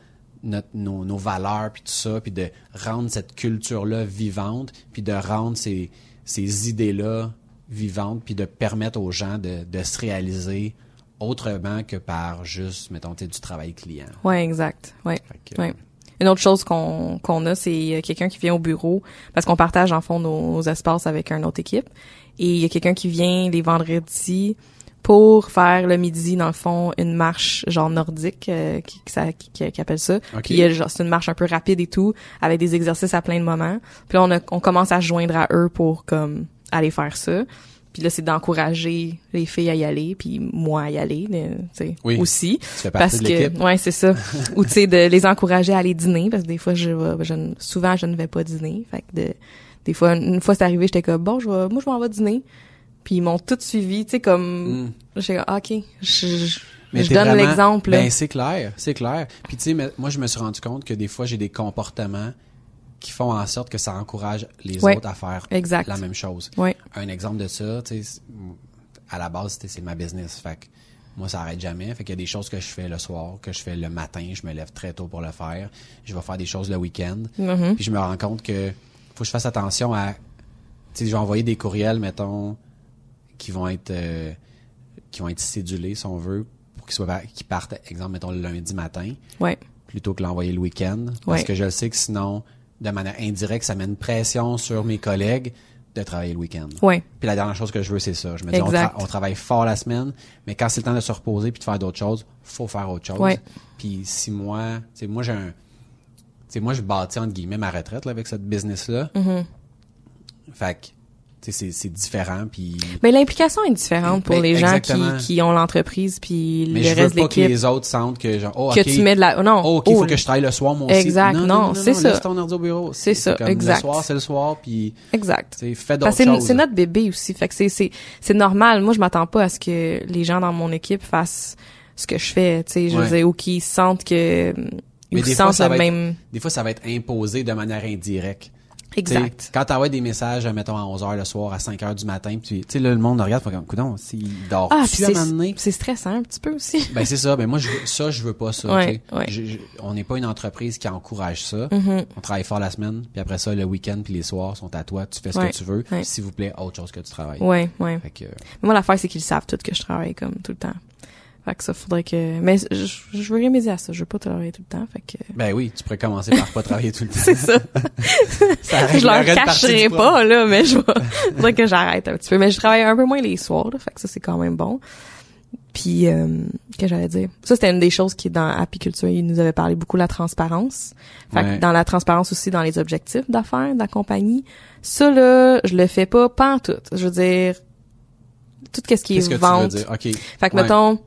notre, nos, nos valeurs, puis tout ça, puis de rendre cette culture-là vivante, puis de rendre ces, ces idées-là vivantes, puis de permettre aux gens de, de se réaliser autrement que par juste, mettons, du travail client. Oui, exact. Ouais. ouais. Une autre chose qu'on a, c'est quelqu'un qui vient au bureau parce qu'on partage en fond nos, espaces avec une autre équipe. Et il y a quelqu'un qui vient les vendredis pour faire le midi dans le fond une marche genre nordique euh, qui, qui, qui, appelle ça. Puis c'est une marche un peu rapide et tout avec des exercices à plein de moments. Puis là on, a, on commence à se joindre à eux pour comme aller faire ça. Puis là, c'est d'encourager les filles à y aller, puis moi à y aller, tu sais, aussi. parce que, ouais, c'est ça. Ou tu sais, de les encourager à aller dîner, parce que des fois, je, je souvent, je ne vais pas dîner. Fait que de, des fois, une fois c'est arrivé, j'étais comme bon, je vais, moi, je m'en vais dîner. Puis ils m'ont tout suivi, tu sais, comme, mm. j'étais comme, ah, ok, je, je donne l'exemple. Ben c'est clair, c'est clair. Puis tu sais, moi, je me suis rendu compte que des fois, j'ai des comportements qui font en sorte que ça encourage les autres à faire la même chose. Un exemple de ça, tu sais, à la base, c'est ma business. Fait que moi, ça arrête jamais. Fait qu'il y a des choses que je fais le soir, que je fais le matin, je me lève très tôt pour le faire. Je vais faire des choses le week-end. Mm-hmm. Puis je me rends compte que faut que je fasse attention à, tu sais, je vais envoyer des courriels, mettons, qui vont être, euh, qui vont être cédulés, si on veut, pour qu'ils soient, qu'ils partent, exemple, mettons, le lundi matin. Ouais. Plutôt que l'envoyer le week-end. Parce que je sais que sinon, de manière indirecte, ça met une pression sur mes collègues de travailler le week-end. Oui. Puis la dernière chose que je veux, c'est ça. Je me dis, on, travaille fort la semaine, mais quand c'est le temps de se reposer puis de faire d'autres choses, faut faire autre chose. Ouais. Puis si moi, tu moi j'ai un, tu moi je bâtis entre guillemets ma retraite là, avec cette business là. Mm-hmm. Fait que c'est différent puis mais l'implication est différente pour ben, les gens qui, qui ont l'entreprise puis le reste de l'équipe. Mais je veux pas que les autres sentent que genre oh, que tu mets de la non oh, OK, il faut que je travaille le soir mon. Exact, non, non, c'est ça. ton ordi au bureau. C'est ça, exact. Le soir, c'est le soir puis Exact. C'est fait d'autres choses. C'est notre bébé aussi, fait que c'est c'est c'est normal. Moi, je m'attends pas à ce que les gens dans mon équipe fassent ce que je fais, tu sais, je veux dire ou qu'ils sentent que mais des fois, ça va même des fois ça va être imposé de manière indirecte. Exact. quand t'envoies des messages, mettons, à 11h le soir, à 5h du matin, puis tu sais, là, le monde regarde, fait comme, coudon, s'il dort ah, C'est stressant un petit peu aussi. ben, c'est ça. Ben, moi, je, ça, je veux pas ça. Ouais, on n'est pas une entreprise qui encourage ça. Mm-hmm. On travaille fort la semaine, puis après ça, le week-end puis les soirs sont à toi. Tu fais ce que tu veux. S'il vous plaît, autre chose que tu travailles. Ouais, ouais. Fait que, moi, l'affaire, c'est qu'ils savent tout que je travaille comme tout le temps. Fait que ça faudrait que. Mais je, je veux remédier à ça. Je veux pas travailler tout le temps. Fait que. Ben oui, tu pourrais commencer par pas travailler tout le temps. c'est ça. ça je leur cacherai pas, là, mais je faudrait que j'arrête un petit peu. Mais je travaille un peu moins les soirs, là, Fait que ça, c'est quand même bon. Puis, euh, que j'allais dire? Ça, c'était une des choses qui, dans apiculture, il nous avait parlé beaucoup, la transparence. Fait que dans la transparence aussi, dans les objectifs d'affaires de la compagnie. Ça, là, je le fais pas, pas en tout. Je veux dire, tout ce qui est, est vente. Fait que, mettons,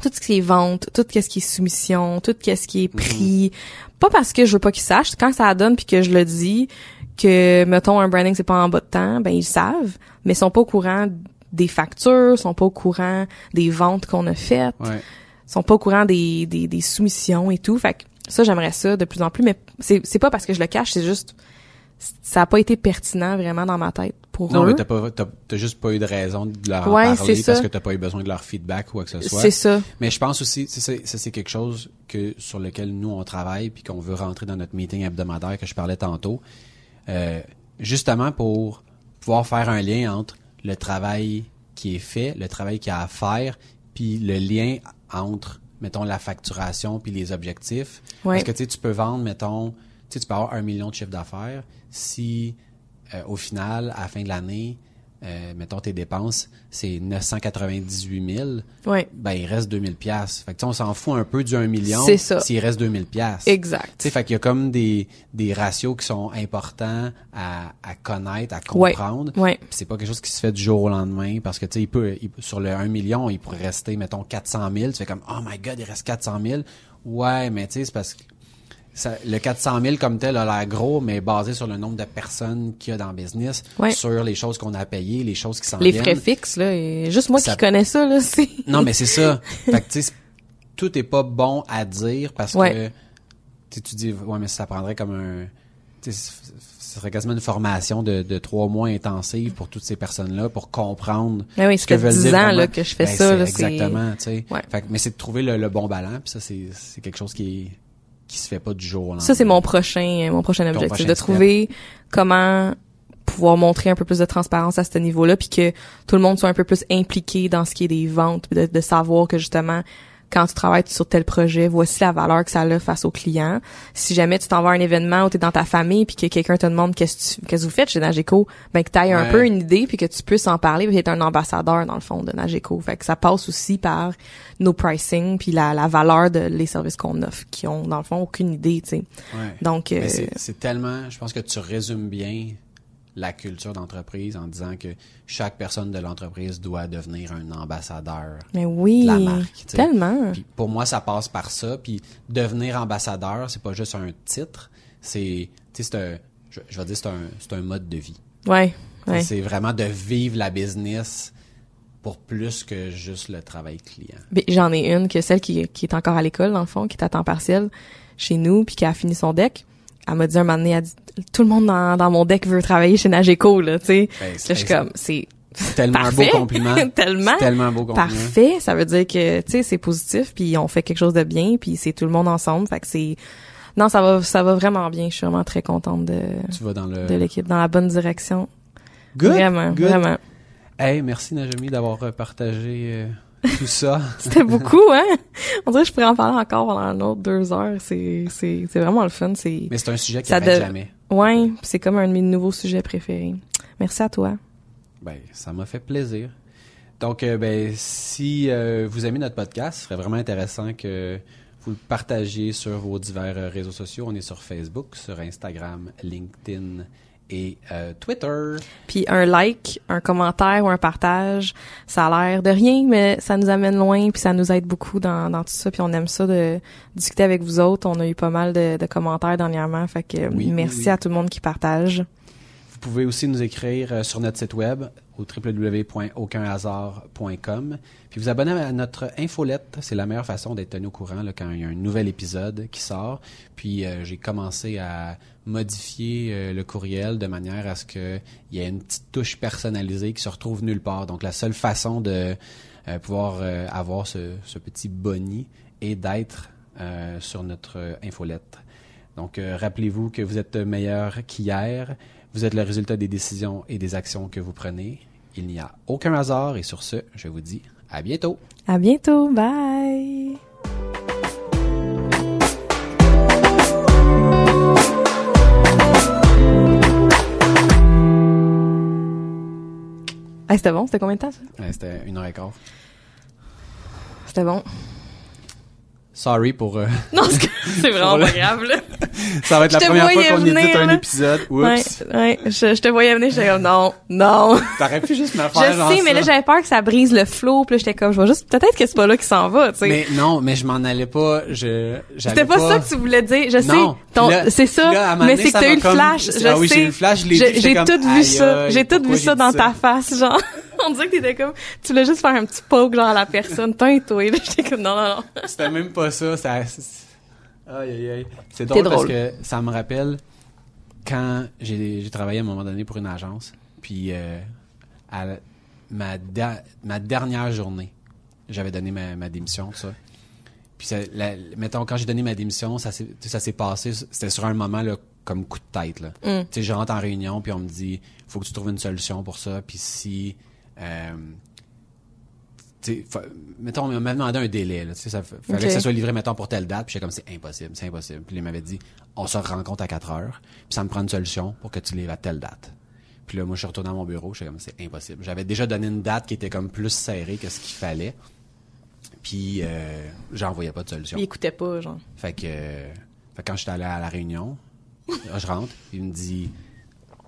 tout ce qui est vente, tout ce qui est soumission, tout ce qui est mhm. prix. Pas parce que je veux pas qu'ils sachent, quand ça donne puis que je le dis que mettons un branding c'est pas en bas de temps, ben ils savent, mais ils sont pas au courant des factures, sont pas au courant des ventes qu'on a faites, ouais. sont pas au courant des, des, des soumissions et tout. Fait que ça j'aimerais ça de plus en plus mais c'est c'est pas parce que je le cache, c'est juste ça a pas été pertinent vraiment dans ma tête pour non, eux. Non, mais t'as pas, t'as, juste pas eu de raison de leur en parler parce que t'as pas eu besoin de leur feedback ou quoi que ce soit. C'est ça. Mais je pense aussi, ça c'est quelque chose que sur lequel nous on travaille puis qu'on veut rentrer dans notre meeting hebdomadaire que je parlais tantôt, euh, justement pour pouvoir faire un lien entre le travail qui est fait, le travail qu'il y a à faire, puis le lien entre mettons la facturation puis les objectifs. Ouais. Parce que tu sais, tu peux vendre, mettons, tu peux avoir un million de chiffre d'affaires si euh, au final, à la fin de l'année, euh, mettons tes dépenses, c'est 998 000, Ouais. ben il reste 2000 pièces. Fait que tu sais, on s'en fout un peu du 1 million C'est ça. s'il reste 2000 pièces. Exact. Tu sais, fait qu'il y a comme des, des ratios qui sont importants à, à connaître, à comprendre. Puis c'est pas quelque chose qui se fait du jour au lendemain parce que tu sais, il peut, il- sur le 1 million, il pourrait rester, mettons, 400 000. Tu fais comme, oh my god, il reste 400 000. Ouais, mais tu sais, c'est parce que ça, le 400 000 comme tel a l'air gros, mais basé sur le nombre de personnes qu'il y a dans le business, Ouais. sur les choses qu'on a payées, les choses qui s'en Les frais fixes, là, et juste moi Ça- qui connais ça, là. Non, mais c'est ça. fait que, tu sais, tout est pas bon à dire parce Ouais. que, tu dis, ouais, mais ça prendrait comme un, ce serait quasiment une formation de, de trois mois intensive pour toutes ces personnes-là pour comprendre Mais oui, ce que veulent 10 dire ans, là, que je fais Ben, ça, là, Exactement, tu sais. Ouais. Fait que- mais c'est de trouver le, le bon ballon, puis ça, c'est, c'est quelque chose qui est, qui se fait pas du jour au lendemain. Ça, c'est mon prochain, mon prochain objectif, prochain de step. trouver comment pouvoir montrer un peu plus de transparence à ce niveau-là, puis que tout le monde soit un peu plus impliqué dans ce qui est des ventes, de, de savoir que justement, quand tu travailles sur tel projet, voici la valeur que ça a face au client. Si jamais tu t'en vas à un événement où tu es dans ta famille, puis que quelqu'un te demande qu'est-ce que vous faites chez Nageco, ben que tu aies un peu une idée, puis que tu puisses en parler, puis être un ambassadeur, dans le fond, de Nageco. Fait que ça passe aussi par nos pricing, puis la, la valeur de les services qu'on offre, qui ont, dans le fond, aucune idée, tu sais. Ouais. Donc, euh, c'est tellement, je pense que tu résumes bien la culture d'entreprise en disant que chaque personne de l'entreprise doit devenir un ambassadeur. Mais oui, la marque, tellement. Puis pour moi, ça passe par ça. Puis devenir ambassadeur, c'est pas juste un titre. C'est, tu sais, c'est un, je, je vais dire, c'est un, c'est un mode de vie. Ouais, ouais. C'est vraiment de vivre la business pour plus que juste le travail client. J'en ai une que celle qui, qui est encore à l'école, dans le fond, qui est à temps partiel chez nous, puis qui a fini son deck. Elle m'a dit un moment donné, elle dit, tout le monde dans, dans mon deck veut travailler chez Nageco, là, tu sais. Ben, je suis comme, c'est tellement parfait. un beau compliment. tellement, tellement beau compliment. parfait. Ça veut dire que, tu sais, c'est positif, puis on fait quelque chose de bien, puis c'est tout le monde ensemble. Fait que c'est, non, ça va, ça va vraiment bien. Je suis vraiment très contente de, Tu vas dans le... de l'équipe, dans la bonne direction. Good, vraiment, good. vraiment. Hey, merci Najami d'avoir euh, partagé euh, tout ça. C'était beaucoup, hein? On dirait que je pourrais en parler encore pendant un autre deux heures. C'est, c'est, c'est vraiment le fun. C'est, Mais c'est un sujet qui Ça arrête dev- jamais. Ouais, c'est comme un de mes nouveaux sujets préférés. Merci à toi. Ben, ça m'a fait plaisir. Donc, euh, ben, si euh, vous aimez notre podcast, ce serait vraiment intéressant que vous le partagiez sur vos divers euh, réseaux sociaux. On est sur Facebook, sur Instagram, LinkedIn et euh, Twitter. Puis un like, un commentaire ou un partage, ça a l'air de rien, mais ça nous amène loin, puis ça nous aide beaucoup dans, dans tout ça. Puis on aime ça de discuter avec vous autres. On a eu pas mal de, de commentaires dernièrement, fait que Oui, merci oui. à tout le monde qui partage. Vous pouvez aussi nous écrire euh, sur notre site web au www.aucunhasard.com. Puis vous abonner à notre infolette, c'est la meilleure façon d'être tenu au courant là, quand il y a un nouvel épisode qui sort. Puis euh, j'ai commencé à modifier euh, le courriel de manière à ce qu'il y ait une petite touche personnalisée qui se retrouve nulle part. Donc la seule façon de euh, pouvoir euh, avoir ce, petit boni est d'être sur notre infolette. Donc, rappelez-vous que vous êtes meilleur qu'hier. Vous êtes le résultat des décisions et des actions que vous prenez. Il n'y a aucun hasard et sur ce, je vous dis à bientôt. À bientôt, bye! Hey, c'était bon? C'était combien de temps, ça? Ouais, C'était une heure et quart. C'était bon. Sorry pour... euh, Non, c'est vraiment pas grave, là. ça va être la Je te première fois qu'on édite venir, un là. épisode. Ouais, Oups. ouais. Je, je te voyais venir, j'étais comme, non, non. T'aurais pu juste me Je faire genre sais, mais là, j'avais peur que ça brise le flow, puis là, j'étais comme, je vois juste, peut-être que c'est pas là qu'il s'en va, tu sais. Mais non, mais je m'en allais pas. Je, C'était pas, ça que tu voulais dire. Je Non. sais, là- c'est ça, là, mais c'est que t'as eu le flash. Je ah oui, sais. j'ai eu le flash, je J'ai- tout vu ça. J'ai tout vu ça dans ta face, genre. On dirait que t'étais comme, tu voulais juste faire un petit poke, genre, à la personne. T'es toi, là. J'étais comme, non, non, non. C'était même pas ça. ça c'est- aïe, aïe, aïe. C'est drôle, parce que ça me rappelle quand j'ai travaillé à un moment donné pour une agence. Puis euh, à la- ma, da- ma dernière journée, j'avais donné ma, ma démission, tout ça. Puis, ça, la- mettons, quand j'ai donné ma démission, ça s'est ça s'est passé, c'était sur un moment là, comme coup de tête. Là. Mm. Tu sais, je rentre en réunion, puis on me dit, faut que tu trouves une solution pour ça. Puis si... euh, fa- mettons, on m'a demandé un délai. Là, ça fa- fallait que ça soit livré, mettons, pour telle date. Puis j'étais comme, c'est impossible, c'est impossible. Puis il m'avait dit, on se rencontre à 4 heures, puis ça me prend une solution pour que tu livres à telle date. Puis là, moi, je suis retourné à mon bureau. J'étais comme, c'est impossible. J'avais déjà donné une date qui était comme plus serrée que ce qu'il fallait. Puis, euh, j'en voyais pas de solution. Il écoutait pas, genre. Fait que, euh, fait quand j'étais allé à la réunion, là, je rentre, il me dit,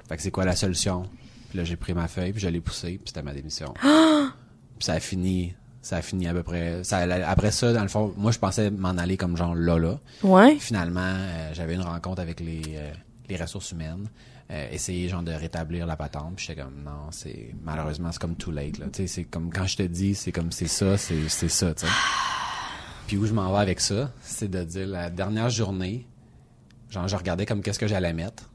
fait que c'est quoi la solution? Puis là, j'ai pris ma feuille, puis je l'ai poussée, puis c'était ma démission. puis ça a fini, ça a fini à peu près. Ça, après ça, dans le fond, moi, je pensais m'en aller comme genre là, là. Ouais. Finalement, euh, j'avais une rencontre avec les, euh, les ressources humaines, euh, essayer genre de rétablir la patente. Puis j'étais comme non, c'est malheureusement c'est comme too late là. Tu sais, c'est comme quand je te dis, c'est comme c'est ça, c'est c'est ça, tu sais. Puis où je m'en vais avec ça, c'est de dire la dernière journée, genre je regardais comme qu'est-ce que j'allais mettre.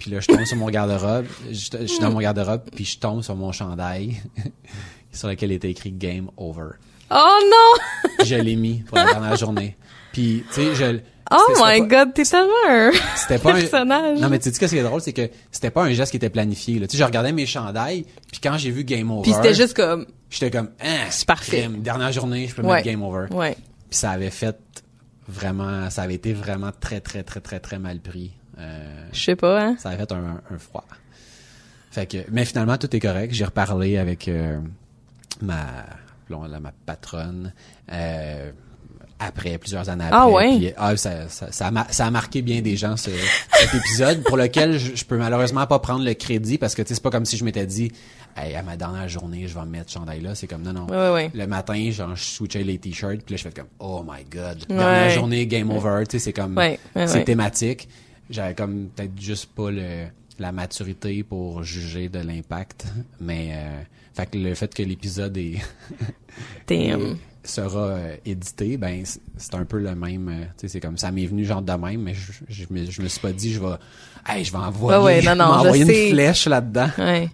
Puis là, je tombe sur mon garde-robe, je, je suis dans mon garde-robe, puis je tombe sur mon chandail sur lequel était écrit Game Over. Oh non! Je l'ai mis pour la dernière journée. Puis, tu sais, je... Oh my pas- god, t'es tellement un C'était pas un... personnage. Non, mais tu sais, ce qui est drôle, c'est que c'était pas un geste qui était planifié. Là. Tu sais, je regardais mes chandails, puis quand j'ai vu Game Over, Puis c'était juste comme, j'étais comme, ah, C'est parfait. dernière journée, je peux Ouais. mettre Game Over. ouais. Puis ça avait fait vraiment, ça avait été vraiment très, très, très, très, très mal pris. Euh, Je sais pas, hein. ça avait fait un, un froid. Fait que, mais finalement, tout est correct. J'ai reparlé avec euh, ma, là, ma patronne euh, après, plusieurs années après. Ah ouais? Puis, ah, ça, ça, ça, a, mar- ça a marqué bien des gens, ce, cet épisode, pour lequel je, je peux malheureusement pas prendre le crédit parce que tu sais, c'est pas comme si je m'étais dit, hey, à ma dernière journée, je vais me mettre ce chandail-là. C'est comme, non, non. Ouais, ouais, ouais. Le matin, genre, je switchais les t-shirts, puis là, je fais comme, oh my god. Dernière journée, game over. Tu sais, c'est comme, c'est thématique. J'avais comme peut-être juste pas le, la maturité pour juger de l'impact. Mais, euh, fait que le fait que l'épisode est, sera euh, édité, ben, c'est- un peu le même, euh, tu sais, c'est comme, ça m'est venu genre de même, mais je, je, me, je me suis pas dit, je vais, hey, je vais envoyer, Ouais, ouais, non, non, envoyer une flèche là-dedans. Ouais.